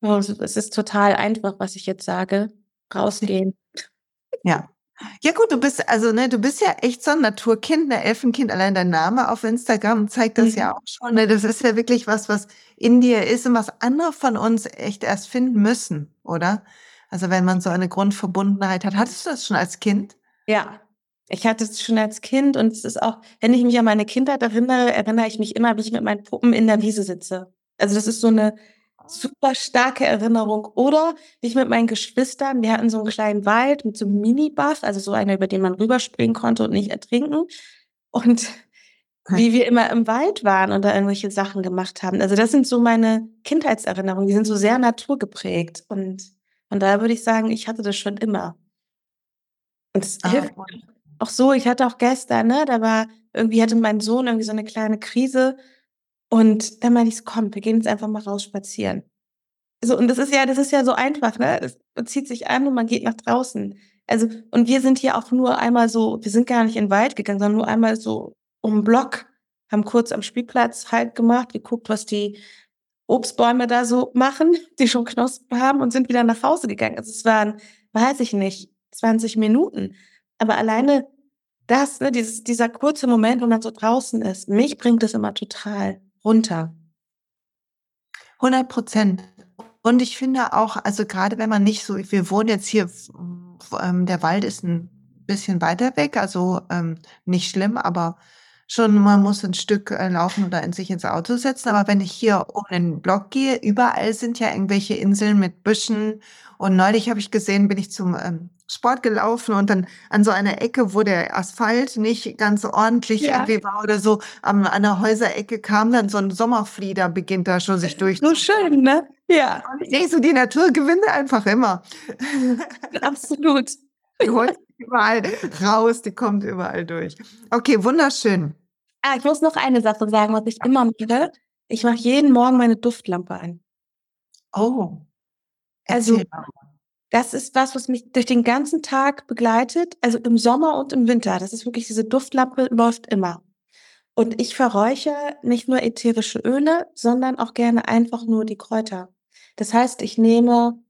Oh, es ist total einfach, was ich jetzt sage. Rausgehen. Ja. Ja gut, du bist also ne, du bist ja echt so ein Naturkind, ein Elfenkind. Allein dein Name auf Instagram zeigt das mhm. ja auch schon. Ne? Das ist ja wirklich was, was in dir ist und was andere von uns echt erst finden müssen, oder? Also wenn man so eine Grundverbundenheit hat. Hattest du das schon als Kind? Ja, ich hatte es schon als Kind und es ist auch, wenn ich mich an meine Kindheit erinnere, erinnere ich mich immer, wie ich mit meinen Puppen in der Wiese sitze. Also das ist so eine super starke Erinnerung. Oder wie ich mit meinen Geschwistern, wir hatten so einen kleinen Wald mit so einem Mini-Bach, also so einer, über den man rüberspringen konnte und nicht ertrinken. Und wie wir immer im Wald waren und da irgendwelche Sachen gemacht haben. Also das sind so meine Kindheitserinnerungen, die sind so sehr naturgeprägt. Und von daher würde ich sagen, ich hatte das schon immer. Und es ah, hilft auch so, ich hatte auch gestern, ne, da war irgendwie hatte mein Sohn irgendwie so eine kleine Krise und dann meinte ich komm, wir gehen jetzt einfach mal raus spazieren. So, und das ist ja, das ist ja so einfach, ne? Man zieht sich an und man geht nach draußen. Also, und wir sind hier auch nur einmal so, wir sind gar nicht in den Wald gegangen, sondern nur einmal so um den Block, haben kurz am Spielplatz halt gemacht, geguckt, was die Obstbäume da so machen, <laughs> die schon Knospen haben und sind wieder nach Hause gegangen. Also es waren, weiß ich nicht, 20 Minuten. Aber alleine das, ne, dieses, dieser kurze Moment, wo man so draußen ist, mich bringt es immer total runter. 100 Prozent. Und ich finde auch, also gerade wenn man nicht so, wir wohnen jetzt hier, ähm, der Wald ist ein bisschen weiter weg, also ähm, nicht schlimm, aber schon, man muss ein Stück äh, laufen oder in sich ins Auto setzen. Aber wenn ich hier um den Block gehe, überall sind ja irgendwelche Inseln mit Büschen. Und neulich habe ich gesehen, bin ich zum ähm, Sport gelaufen und dann an so einer Ecke, wo der Asphalt nicht ganz ordentlich ja. irgendwie war oder so, an einer Häuserecke kam dann so ein Sommerflieder, beginnt da schon sich durch. So schön, ne? Ja. Und ich denke so, die Natur gewinnt einfach immer. Absolut. Die holt überall raus, die kommt überall durch. Okay, wunderschön. Ah, ich muss noch eine Sache sagen, was ich immer mache. Ich mache jeden Morgen meine Duftlampe an. Oh. Also, das ist was, was mich durch den ganzen Tag begleitet, also im Sommer und im Winter. Das ist wirklich, diese Duftlampe läuft immer. Und ich verräuche nicht nur ätherische Öle, sondern auch gerne einfach nur die Kräuter. Das heißt, ich nehme,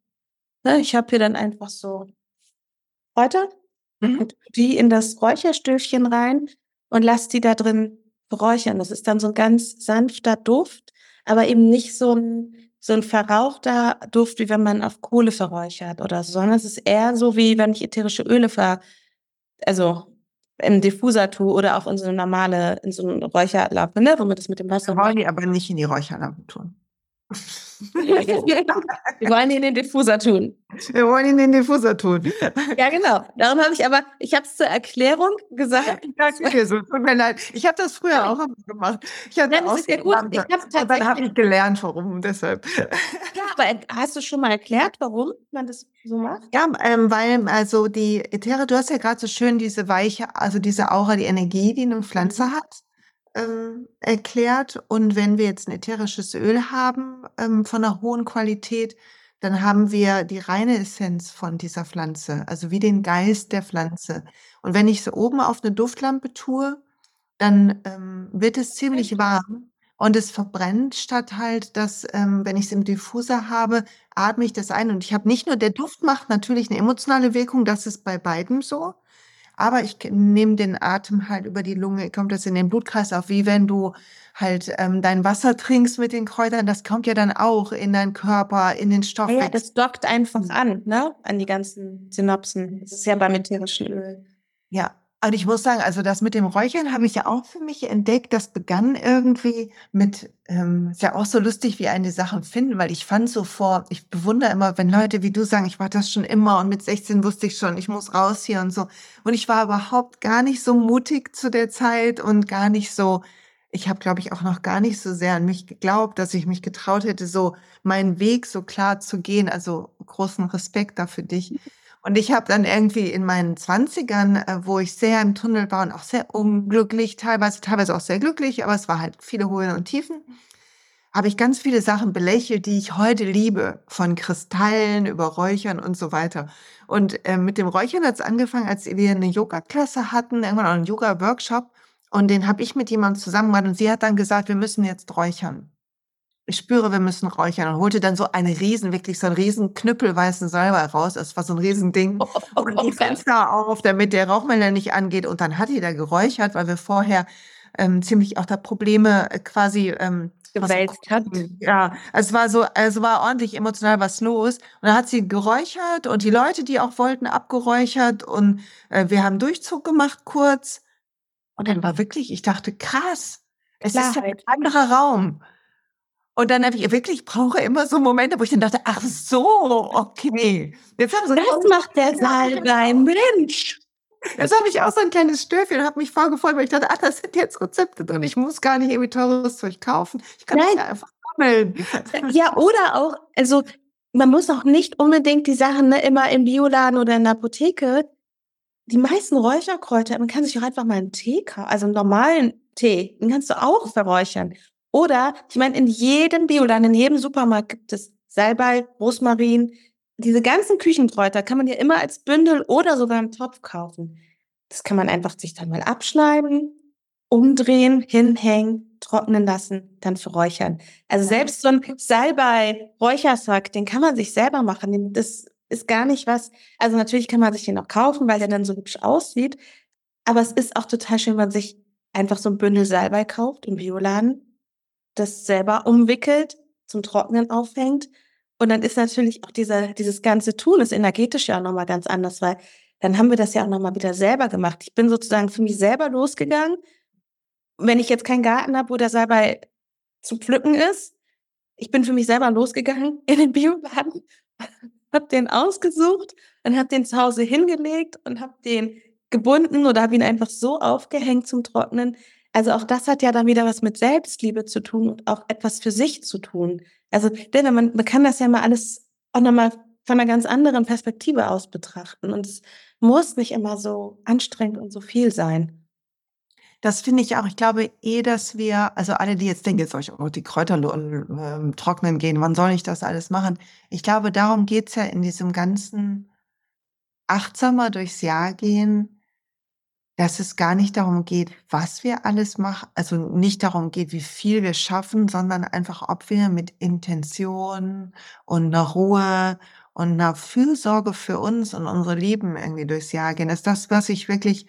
ne, ich habe hier dann einfach so Kräuter mhm. die in das Räucherstöfchen rein und lasse die da drin räuchern. Das ist dann so ein ganz sanfter Duft, aber eben nicht so ein so ein verrauchter Duft, wie wenn man auf Kohle verräuchert oder so, sondern es ist eher so, wie wenn ich ätherische Öle ver, also im Diffuser tue oder auch in so eine normale, in so eine Räucherlampe, ne, wo man das mit dem Wasser. Wir wollen die aber nicht in die Räucherlampe tun. <laughs> Wir wollen ihn in den Diffuser tun. Wir wollen ihn in den Diffuser tun. Ja, genau. Darum habe ich aber, ich habe es zur Erklärung gesagt. <laughs> Ja, so, tut mir leid. Ich habe das früher auch gemacht. Ich habe das ist ja gut. Ich habe tatsächlich hab ich gelernt, warum, deshalb. Ja, aber hast du schon mal erklärt, warum man das so macht? Ja, ähm, weil also die Äthere, du hast ja gerade so schön diese weiche, also diese Aura, die Energie, die eine Pflanze mhm. hat ähm, erklärt. Und wenn wir jetzt ein ätherisches Öl haben ähm, von einer hohen Qualität, dann haben wir die reine Essenz von dieser Pflanze, also wie den Geist der Pflanze. Und wenn ich so oben auf eine Duftlampe tue, dann ähm, wird es ziemlich warm und es verbrennt, statt halt, dass, ähm, wenn ich es im Diffuser habe, atme ich das ein. Und ich habe nicht nur, der Duft macht natürlich eine emotionale Wirkung, das ist bei beiden so, aber ich nehme den Atem halt über die Lunge, kommt das in den Blutkreislauf, wie wenn du halt ähm, dein Wasser trinkst mit den Kräutern, das kommt ja dann auch in deinen Körper, in den Stoffwechsel. Ja, das dockt einfach an, ne? An die ganzen Synapsen. Das ist ja beim ätherischen Öl. Ja, und ich muss sagen, also das mit dem Räuchern habe ich ja auch für mich entdeckt. Das begann irgendwie mit, ähm, ist ja auch so lustig, wie einen die Sachen finden, weil ich fand so vor, ich bewundere immer, wenn Leute wie du sagen, ich war das schon immer und mit 16 wusste ich schon, ich muss raus hier und so. Und ich war überhaupt gar nicht so mutig zu der Zeit und gar nicht so, ich habe, glaube ich, auch noch gar nicht so sehr an mich geglaubt, dass ich mich getraut hätte, so meinen Weg so klar zu gehen. Also großen Respekt da für dich. Und ich habe dann irgendwie in meinen Zwanzigern, äh, wo ich sehr im Tunnel war und auch sehr unglücklich, teilweise, teilweise auch sehr glücklich, aber es war halt viele Höhen und Tiefen, habe ich ganz viele Sachen belächelt, die ich heute liebe, von Kristallen über Räuchern und so weiter. Und äh, mit dem Räuchern hat es angefangen, als wir eine Yoga-Klasse hatten, irgendwann auch einen Yoga-Workshop. Und den habe ich mit jemandem zusammen gemacht und sie hat dann gesagt, wir müssen jetzt räuchern ich spüre, wir müssen räuchern und holte dann so eine riesen, wirklich so einen riesen Knüppel weißen Salbei raus. Das war so ein riesen Ding. Oh, <laughs> oh, oh, und die Fenster auf, damit der Rauchmelder nicht angeht. Und dann hat die da geräuchert, weil wir vorher ähm, ziemlich auch da Probleme äh, quasi ähm, gewälzt hat. Ja, es war so, also war ordentlich emotional was los. Und dann hat sie geräuchert und die Leute, die auch wollten, abgeräuchert und äh, wir haben Durchzug gemacht kurz. Und dann war wirklich, ich dachte, krass, es Klarheit. ist ein anderer Raum. Und dann habe ich wirklich, brauche immer so Momente, wo ich dann dachte, ach so, okay. Jetzt haben so das macht der Saal beim Mensch. Jetzt habe ich auch so ein kleines Störfchen und habe mich vorgefreut, weil ich dachte, ach, das sind jetzt Rezepte drin. Ich muss gar nicht irgendwie teures Zeug kaufen. Ich kann Nein. das ja einfach sammeln. Ja, oder auch, also man muss auch nicht unbedingt die Sachen ne, immer im Bioladen oder in der Apotheke. Die meisten Räucherkräuter, man kann sich auch einfach mal einen Tee kaufen, also einen normalen Tee, den kannst du auch verräuchern. Oder, ich meine, in jedem Bioladen, in jedem Supermarkt gibt es Salbei, Rosmarin. Diese ganzen Küchenkräuter kann man ja immer als Bündel oder sogar im Topf kaufen. Das kann man einfach sich dann mal abschneiden, umdrehen, hinhängen, trocknen lassen, dann verräuchern. Also selbst so ein Salbei, Räuchersack, den kann man sich selber machen. Das ist gar nicht was. Also natürlich kann man sich den auch kaufen, weil der dann so hübsch aussieht. Aber es ist auch total schön, wenn man sich einfach so ein Bündel Salbei kauft im Bioladen das selber umwickelt, zum Trocknen aufhängt. Und dann ist natürlich auch dieser, dieses ganze Tun ist energetisch ja auch nochmal ganz anders, weil dann haben wir das ja auch nochmal wieder selber gemacht. Ich bin sozusagen für mich selber losgegangen wenn ich jetzt keinen Garten habe, wo der Salbei zu pflücken ist, ich bin für mich selber losgegangen <laughs> in den Bioladen, hab den ausgesucht und hab den zu Hause hingelegt und hab den gebunden oder hab ihn einfach so aufgehängt zum Trocknen. Also auch das hat ja dann wieder was mit Selbstliebe zu tun und auch etwas für sich zu tun. Also denn man, man kann das ja mal alles auch nochmal von einer ganz anderen Perspektive aus betrachten und es muss nicht immer so anstrengend und so viel sein. Das finde ich auch. Ich glaube eh, dass wir, also alle, die jetzt denken, jetzt soll ich auch die Kräuter äh, trocknen gehen, wann soll ich das alles machen? Ich glaube, darum geht's ja in diesem ganzen achtsamer durchs Jahr gehen, dass es gar nicht darum geht, was wir alles machen, also nicht darum geht, wie viel wir schaffen, sondern einfach, ob wir mit Intention und einer Ruhe und einer Fürsorge für uns und unsere Lieben irgendwie durchs Jahr gehen. Das ist das, was ich wirklich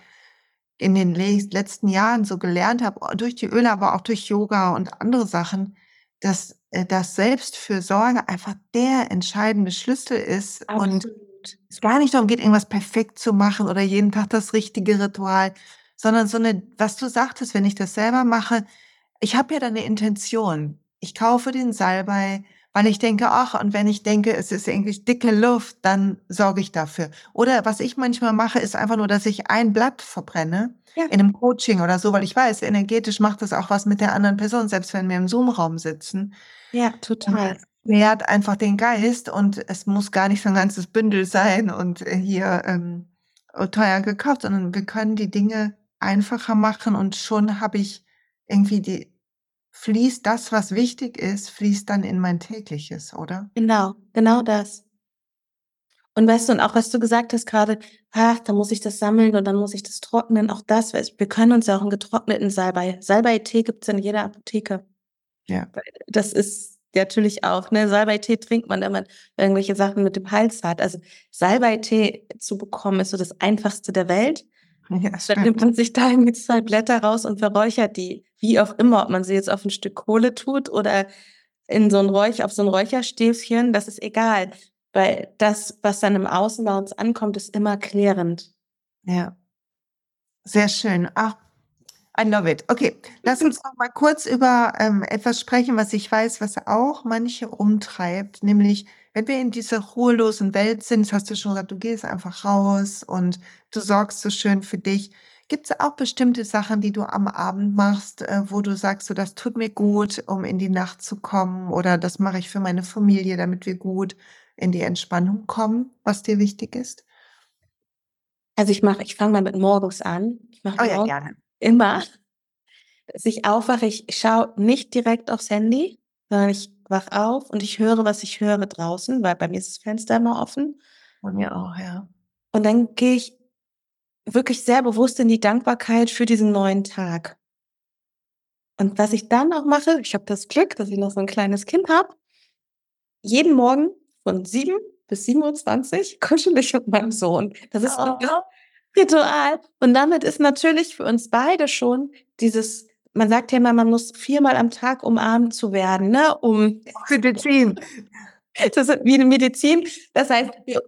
in den letzten Jahren so gelernt habe, durch die Öle, aber auch durch Yoga und andere Sachen, dass äh, das Selbstfürsorge einfach der entscheidende Schlüssel ist Absolut. und es gar nicht darum geht, irgendwas perfekt zu machen oder jeden Tag das richtige Ritual, sondern so eine, was du sagtest, wenn ich das selber mache, ich habe ja da eine Intention. Ich kaufe den Salbei, weil ich denke, ach, und wenn ich denke, es ist irgendwie dicke Luft, dann sorge ich dafür. Oder was ich manchmal mache, ist einfach nur, dass ich ein Blatt verbrenne ja. in einem Coaching oder so, weil ich weiß, energetisch macht das auch was mit der anderen Person, selbst wenn wir im Zoom-Raum sitzen. Ja, total. Wehrt einfach den Geist und es muss gar nicht so ein ganzes Bündel sein und äh, hier ähm, teuer gekauft, sondern wir können die Dinge einfacher machen und schon habe ich irgendwie die fließt das, was wichtig ist, fließt dann in mein tägliches, oder? Genau, genau das. Und weißt du, und auch was du gesagt hast gerade, ach, da muss ich das sammeln und dann muss ich das trocknen, auch das, wir können uns ja auch einen getrockneten Salbei, Salbei-Tee gibt's in jeder Apotheke. Ja. Das ist natürlich auch, ne, Salbei-Tee trinkt man, wenn man irgendwelche Sachen mit dem Hals hat. Also Salbei-Tee zu bekommen, ist so das einfachste der Welt. <laughs> Ja, dann nimmt man sich da irgendwie zwei Blätter raus und verräuchert die, wie auch immer, ob man sie jetzt auf ein Stück Kohle tut oder in so ein Räuch, auf so ein Räucherstäbchen, das ist egal. Weil das, was dann im Außen bei uns ankommt, ist immer klärend. Ja. Sehr schön. Ach, I love it. Okay, lass uns <laughs> noch mal kurz über ähm, etwas sprechen, was ich weiß, was auch manche umtreibt, nämlich wenn wir in dieser ruhelosen Welt sind, das hast du schon gesagt, du gehst einfach raus und du sorgst so schön für dich. Gibt es auch bestimmte Sachen, die du am Abend machst, äh, wo du sagst, so das tut mir gut, um in die Nacht zu kommen oder das mache ich für meine Familie, damit wir gut in die Entspannung kommen, was dir wichtig ist? Also ich mache, ich fange mal mit morgens an. Ich mache oh ja, gerne. Immer, dass ich aufwache. Ich schaue nicht direkt aufs Handy, sondern ich wach auf und ich höre, was ich höre draußen, weil bei mir ist das Fenster immer offen. Und mir auch, ja. Und dann gehe ich wirklich sehr bewusst in die Dankbarkeit für diesen neuen Tag. Und was ich dann auch mache, ich habe das Glück, dass ich noch so ein kleines Kind habe. Jeden Morgen von 7 bis 27 kuschel ich mit meinem Sohn. Das ist oh. Ritual. Und damit ist natürlich für uns beide schon dieses man sagt ja immer, man muss viermal am Tag umarmt zu werden, ne? Um Medizin. <laughs> Das ist wie eine Medizin. Das heißt, wir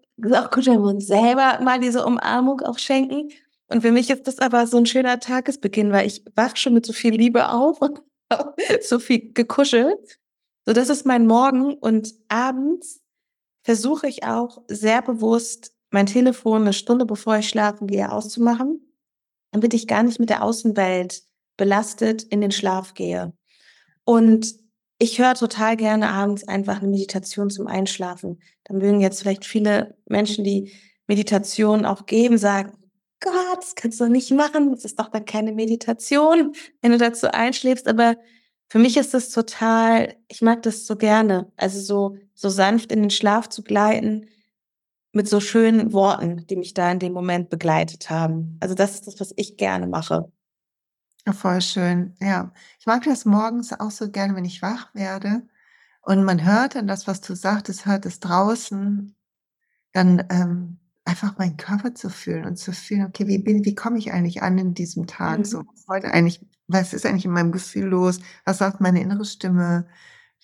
auch gut, wenn wir uns selber mal diese Umarmung auch schenken. Und für mich ist das aber so ein schöner Tagesbeginn, weil ich wach schon mit so viel Liebe auf und <laughs> so viel gekuschelt. So, das ist mein Morgen. Und abends versuche ich auch sehr bewusst, mein Telefon eine Stunde bevor ich schlafen gehe auszumachen, damit ich gar nicht mit der Außenwelt belastet in den Schlaf gehe. Und ich höre total gerne abends einfach eine Meditation zum Einschlafen. Da mögen jetzt vielleicht viele Menschen, die Meditation auch geben, sagen, Gott, das kannst du nicht machen. Das ist doch dann keine Meditation, wenn du dazu einschläfst. Aber für mich ist das total, ich mag das so gerne. Also so, so sanft in den Schlaf zu gleiten mit so schönen Worten, die mich da in dem Moment begleitet haben. Also das ist das, was ich gerne mache. Voll schön, ja. Ich mag das morgens auch so gerne, wenn ich wach werde und man hört dann das, was du sagtest, hört es draußen, dann ähm, einfach meinen Körper zu fühlen und zu fühlen, okay, wie bin, wie komme ich eigentlich an in diesem Tag? Mhm. So, heute eigentlich, was ist eigentlich in meinem Gefühl los? Was sagt meine innere Stimme?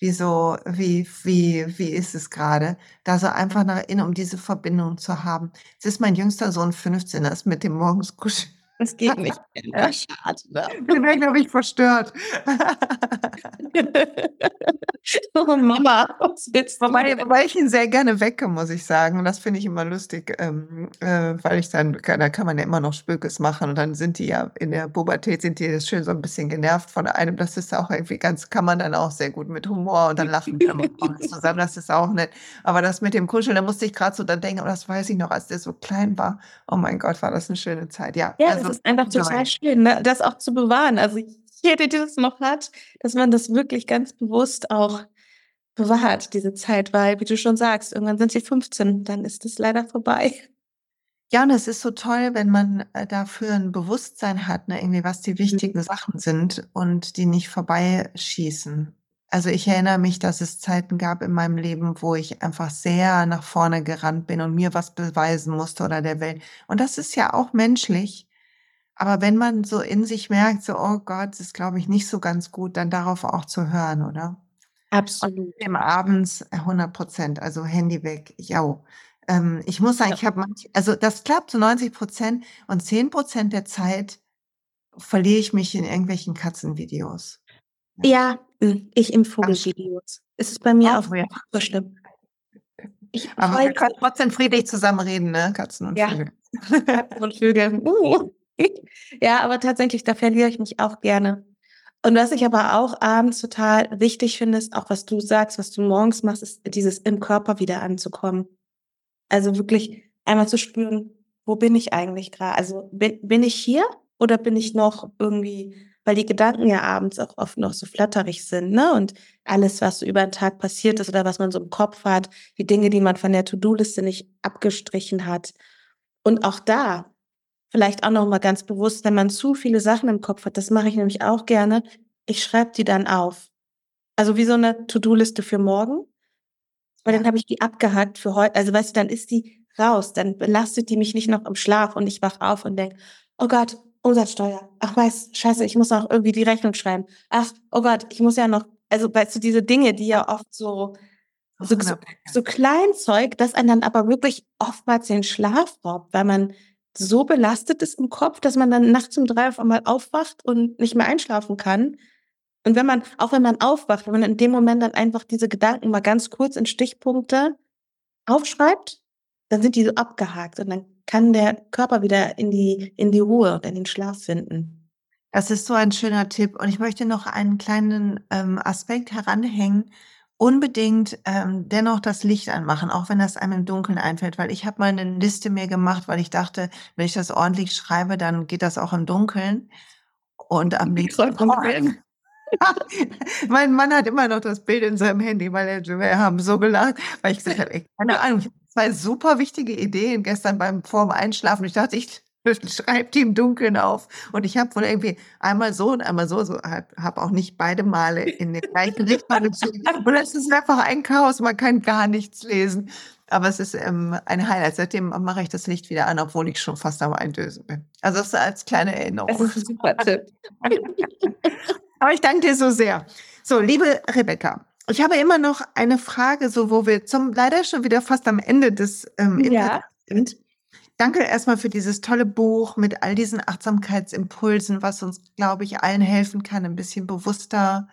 Wieso, wie, wie, wie ist es gerade? Da so einfach nach innen, um diese Verbindung zu haben. Jetzt ist mein jüngster Sohn 15, das mit dem morgens kuscheln Das geht nicht. <laughs> Ja, schade. Ne? Den wäre, glaube ich, verstört. <laughs> oh Mama, was willst du? Wobei, wobei ich ihn sehr gerne wecke, muss ich sagen. Und das finde ich immer lustig, ähm, äh, weil ich dann, da kann man ja immer noch Spökes machen. Und dann sind die ja in der Pubertät, sind die schön so ein bisschen genervt von einem. Das ist auch irgendwie ganz, kann man dann auch sehr gut mit Humor und dann lachen wir <laughs> zusammen. Das ist auch nett. Aber das mit dem Kuscheln, da musste ich gerade so dann denken, oh, das weiß ich noch, als der so klein war. Oh mein Gott, war das eine schöne Zeit. Ja, ja also, das ist einfach total schön, ne? das auch zu bewahren. Also jede, die das noch hat, dass man das wirklich ganz bewusst auch bewahrt, diese Zeit, weil, wie du schon sagst, irgendwann sind sie 15, dann ist es leider vorbei. Ja, und es ist so toll, wenn man äh, dafür ein Bewusstsein hat, ne, irgendwie, was die wichtigen Sachen sind und die nicht vorbeischießen. Also ich erinnere mich, dass es Zeiten gab in meinem Leben, wo ich einfach sehr nach vorne gerannt bin und mir was beweisen musste oder der Welt. Und das ist ja auch menschlich. Aber wenn man so in sich merkt, so, oh Gott, das ist, glaube ich, nicht so ganz gut, dann darauf auch zu hören, oder? Absolut. Im abends 100 Prozent, also Handy weg, ja. Ähm, ich muss sagen, ja. ich habe manch, also das klappt zu 90 Prozent und 10 Prozent der Zeit verliere ich mich in irgendwelchen Katzenvideos. Ja, hm, ich im Vogelvideos. Es ist bei mir oh, auch ja. so schlimm. Ich Aber wir können trotzdem friedlich zusammen reden, ne? Katzen und ja. Vögel. Katzen und Vögel. Uh. <laughs> ja, aber tatsächlich, da verliere ich mich auch gerne. Und was ich aber auch abends total wichtig finde, ist auch, was du sagst, was du morgens machst, ist dieses im Körper wieder anzukommen. Also wirklich einmal zu spüren, wo bin ich eigentlich gerade? Also bin, bin ich hier oder bin ich noch irgendwie, weil die Gedanken ja abends auch oft noch so flatterig sind, ne? Und alles, was so über den Tag passiert ist oder was man so im Kopf hat, die Dinge, die man von der To-Do-Liste nicht abgestrichen hat. Und auch da vielleicht auch noch mal ganz bewusst, wenn man zu viele Sachen im Kopf hat, das mache ich nämlich auch gerne, ich schreibe die dann auf. Also wie so eine To-Do-Liste für morgen. Weil dann habe ich die abgehakt für heute. Also weißt du, dann ist die raus. Dann belastet die mich nicht noch im Schlaf und ich wach auf und denke, oh Gott, Umsatzsteuer. Ach weiß, scheiße, ich muss noch irgendwie die Rechnung schreiben. Ach, oh Gott, ich muss ja noch, also weißt du, diese Dinge, die ja oft so, so, so, so Kleinzeug, das einen dann aber wirklich oftmals den Schlaf raubt, weil man so belastet ist im Kopf, dass man dann nachts um drei auf einmal aufwacht und nicht mehr einschlafen kann. Und wenn man, auch wenn man aufwacht, wenn man in dem Moment dann einfach diese Gedanken mal ganz kurz in Stichpunkte aufschreibt, dann sind die so abgehakt und dann kann der Körper wieder in die, in die Ruhe und in den Schlaf finden. Das ist so ein schöner Tipp. Und ich möchte noch einen kleinen ähm, Aspekt heranhängen, unbedingt ähm, dennoch das Licht anmachen, auch wenn das einem im Dunkeln einfällt, weil ich habe mal eine Liste mir gemacht, weil ich dachte, wenn ich das ordentlich schreibe, dann geht das auch im Dunkeln. Und am <laughs> nächsten Tag. <laughs> mein Mann hat immer noch das Bild in seinem Handy, weil er, wir haben so gelacht, weil ich gesagt habe, keine Ahnung, zwei super wichtige Ideen gestern beim vorm Einschlafen. Ich dachte, ich <laughs> schreibt die im Dunkeln auf. Und ich habe wohl irgendwie einmal so und einmal so, so habe auch nicht beide Male in den gleichen Richtung <laughs> geschrieben. Und es ist einfach ein Chaos, man kann gar nichts lesen. Aber es ist ähm, ein Highlight. Seitdem mache ich das Licht wieder an, obwohl ich schon fast am Eindösen bin. Also das als kleine Erinnerung. Das ist ein super Tipp. <laughs> Aber ich danke dir so sehr. So, liebe Rebecca, ich habe immer noch eine Frage, so wo wir zum leider schon wieder fast am Ende des ähm, ja. sind. Danke erstmal für dieses tolle Buch mit all diesen Achtsamkeitsimpulsen, was uns, glaube ich, allen helfen kann, ein bisschen bewusster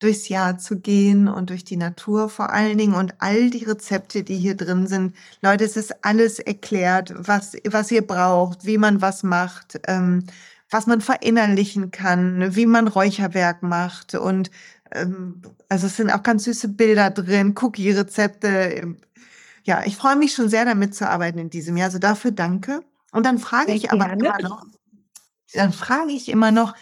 durchs Jahr zu gehen und durch die Natur vor allen Dingen und all die Rezepte, die hier drin sind. Leute, es ist alles erklärt, was, was ihr braucht, wie man was macht, ähm, was man verinnerlichen kann, wie man Räucherwerk macht und ähm, also es sind auch ganz süße Bilder drin, Cookie-Rezepte, ja, ich freue mich schon sehr, damit zu arbeiten in diesem Jahr. Also dafür danke. Und dann frage ich gerne. aber immer noch, dann frage ich immer noch,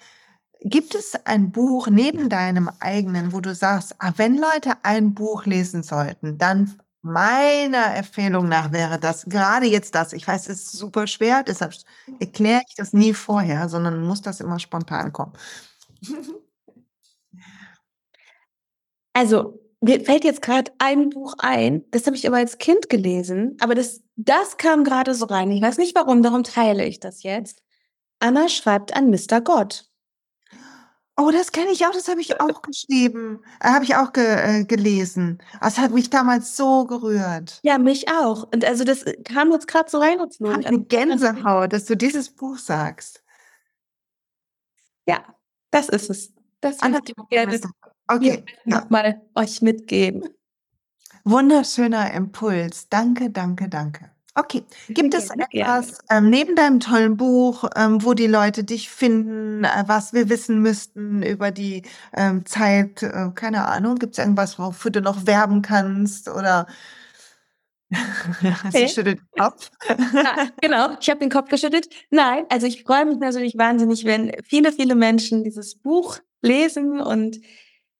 gibt es ein Buch neben deinem eigenen, wo du sagst, ah, wenn Leute ein Buch lesen sollten, dann meiner Empfehlung nach wäre das gerade jetzt das. Ich weiß, es ist super schwer, deshalb erkläre ich das nie vorher, sondern muss das immer spontan kommen. Also mir fällt jetzt gerade ein Buch ein, das habe ich aber als Kind gelesen, aber das, das kam gerade so rein. Ich weiß nicht warum, darum teile ich das jetzt. Anna schreibt an Mr. Gott. Oh, das kenne ich auch, das habe ich auch geschrieben, äh, habe ich auch ge äh, gelesen. Das hat mich damals so gerührt. Ja, mich auch. Und also das kam jetzt gerade so rein. Ich habe eine Gänsehaut, dass du dieses Buch sagst. Ja, das ist es. Das würde ich gerne okay. ja. nochmal euch mitgeben. Wunderschöner Impuls. Danke, danke, danke. Okay, gibt es etwas ähm, neben deinem tollen Buch, ähm, wo die Leute dich finden, äh, was wir wissen müssten über die ähm, Zeit? Äh, keine Ahnung, gibt es irgendwas, wofür du noch werben kannst oder <laughs> Sie schüttelt den Kopf. Ja, <laughs> genau, ich habe den Kopf geschüttelt. Nein, also ich freue mich natürlich wahnsinnig, wenn viele, viele Menschen dieses Buch lesen und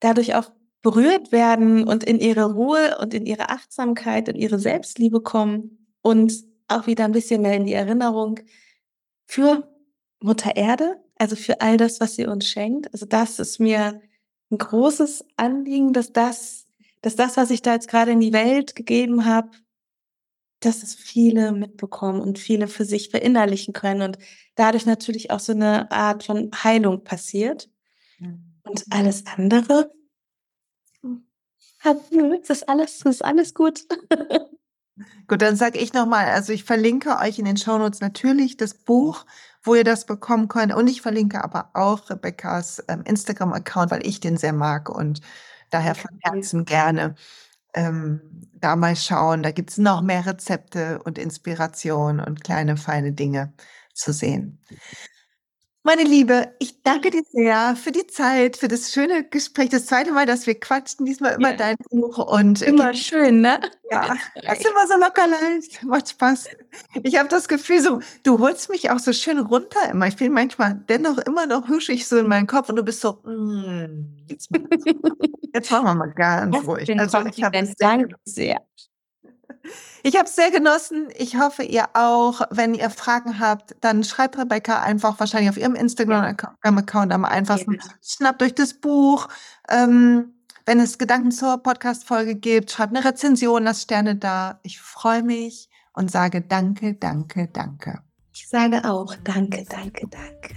dadurch auch berührt werden und in ihre Ruhe und in ihre Achtsamkeit und ihre Selbstliebe kommen und auch wieder ein bisschen mehr in die Erinnerung für Mutter Erde, also für all das, was sie uns schenkt. Also das ist mir ein großes Anliegen, dass das, dass das, was ich da jetzt gerade in die Welt gegeben habe, dass es viele mitbekommen und viele für sich verinnerlichen können und dadurch natürlich auch so eine Art von Heilung passiert. Und alles andere, das ist alles, das ist alles gut. <laughs> Gut, dann sage ich nochmal, also ich verlinke euch in den Shownotes natürlich das Buch, wo ihr das bekommen könnt. Und ich verlinke aber auch Rebecca's ähm, Instagram-Account, weil ich den sehr mag und daher von Herzen gerne ähm, da mal schauen. Da gibt es noch mehr Rezepte und Inspiration und kleine, feine Dinge zu sehen. Meine Liebe, ich danke dir sehr für die Zeit, für das schöne Gespräch. Das zweite Mal, dass wir quatschen, diesmal immer ja. dein Buch und immer schön, ne? Ja, das ist immer so locker leicht, macht Spaß. Ich habe das Gefühl, so du holst mich auch so schön runter immer. Ich bin manchmal dennoch immer noch huschig so in meinen Kopf und du bist so, mm, jetzt, jetzt machen wir mal ganz ruhig. Also ich habe sehr. Ich habe es sehr genossen. Ich hoffe, ihr auch. Wenn ihr Fragen habt, dann schreibt Rebecca einfach wahrscheinlich auf ihrem Instagram-Account am einfachsten. Ja. Schnappt euch das Buch. Ähm, wenn es Gedanken zur Podcast-Folge gibt, schreibt eine Rezension, lasst Sterne da. Ich freue mich und sage danke, danke, danke. Ich sage auch danke, danke, danke.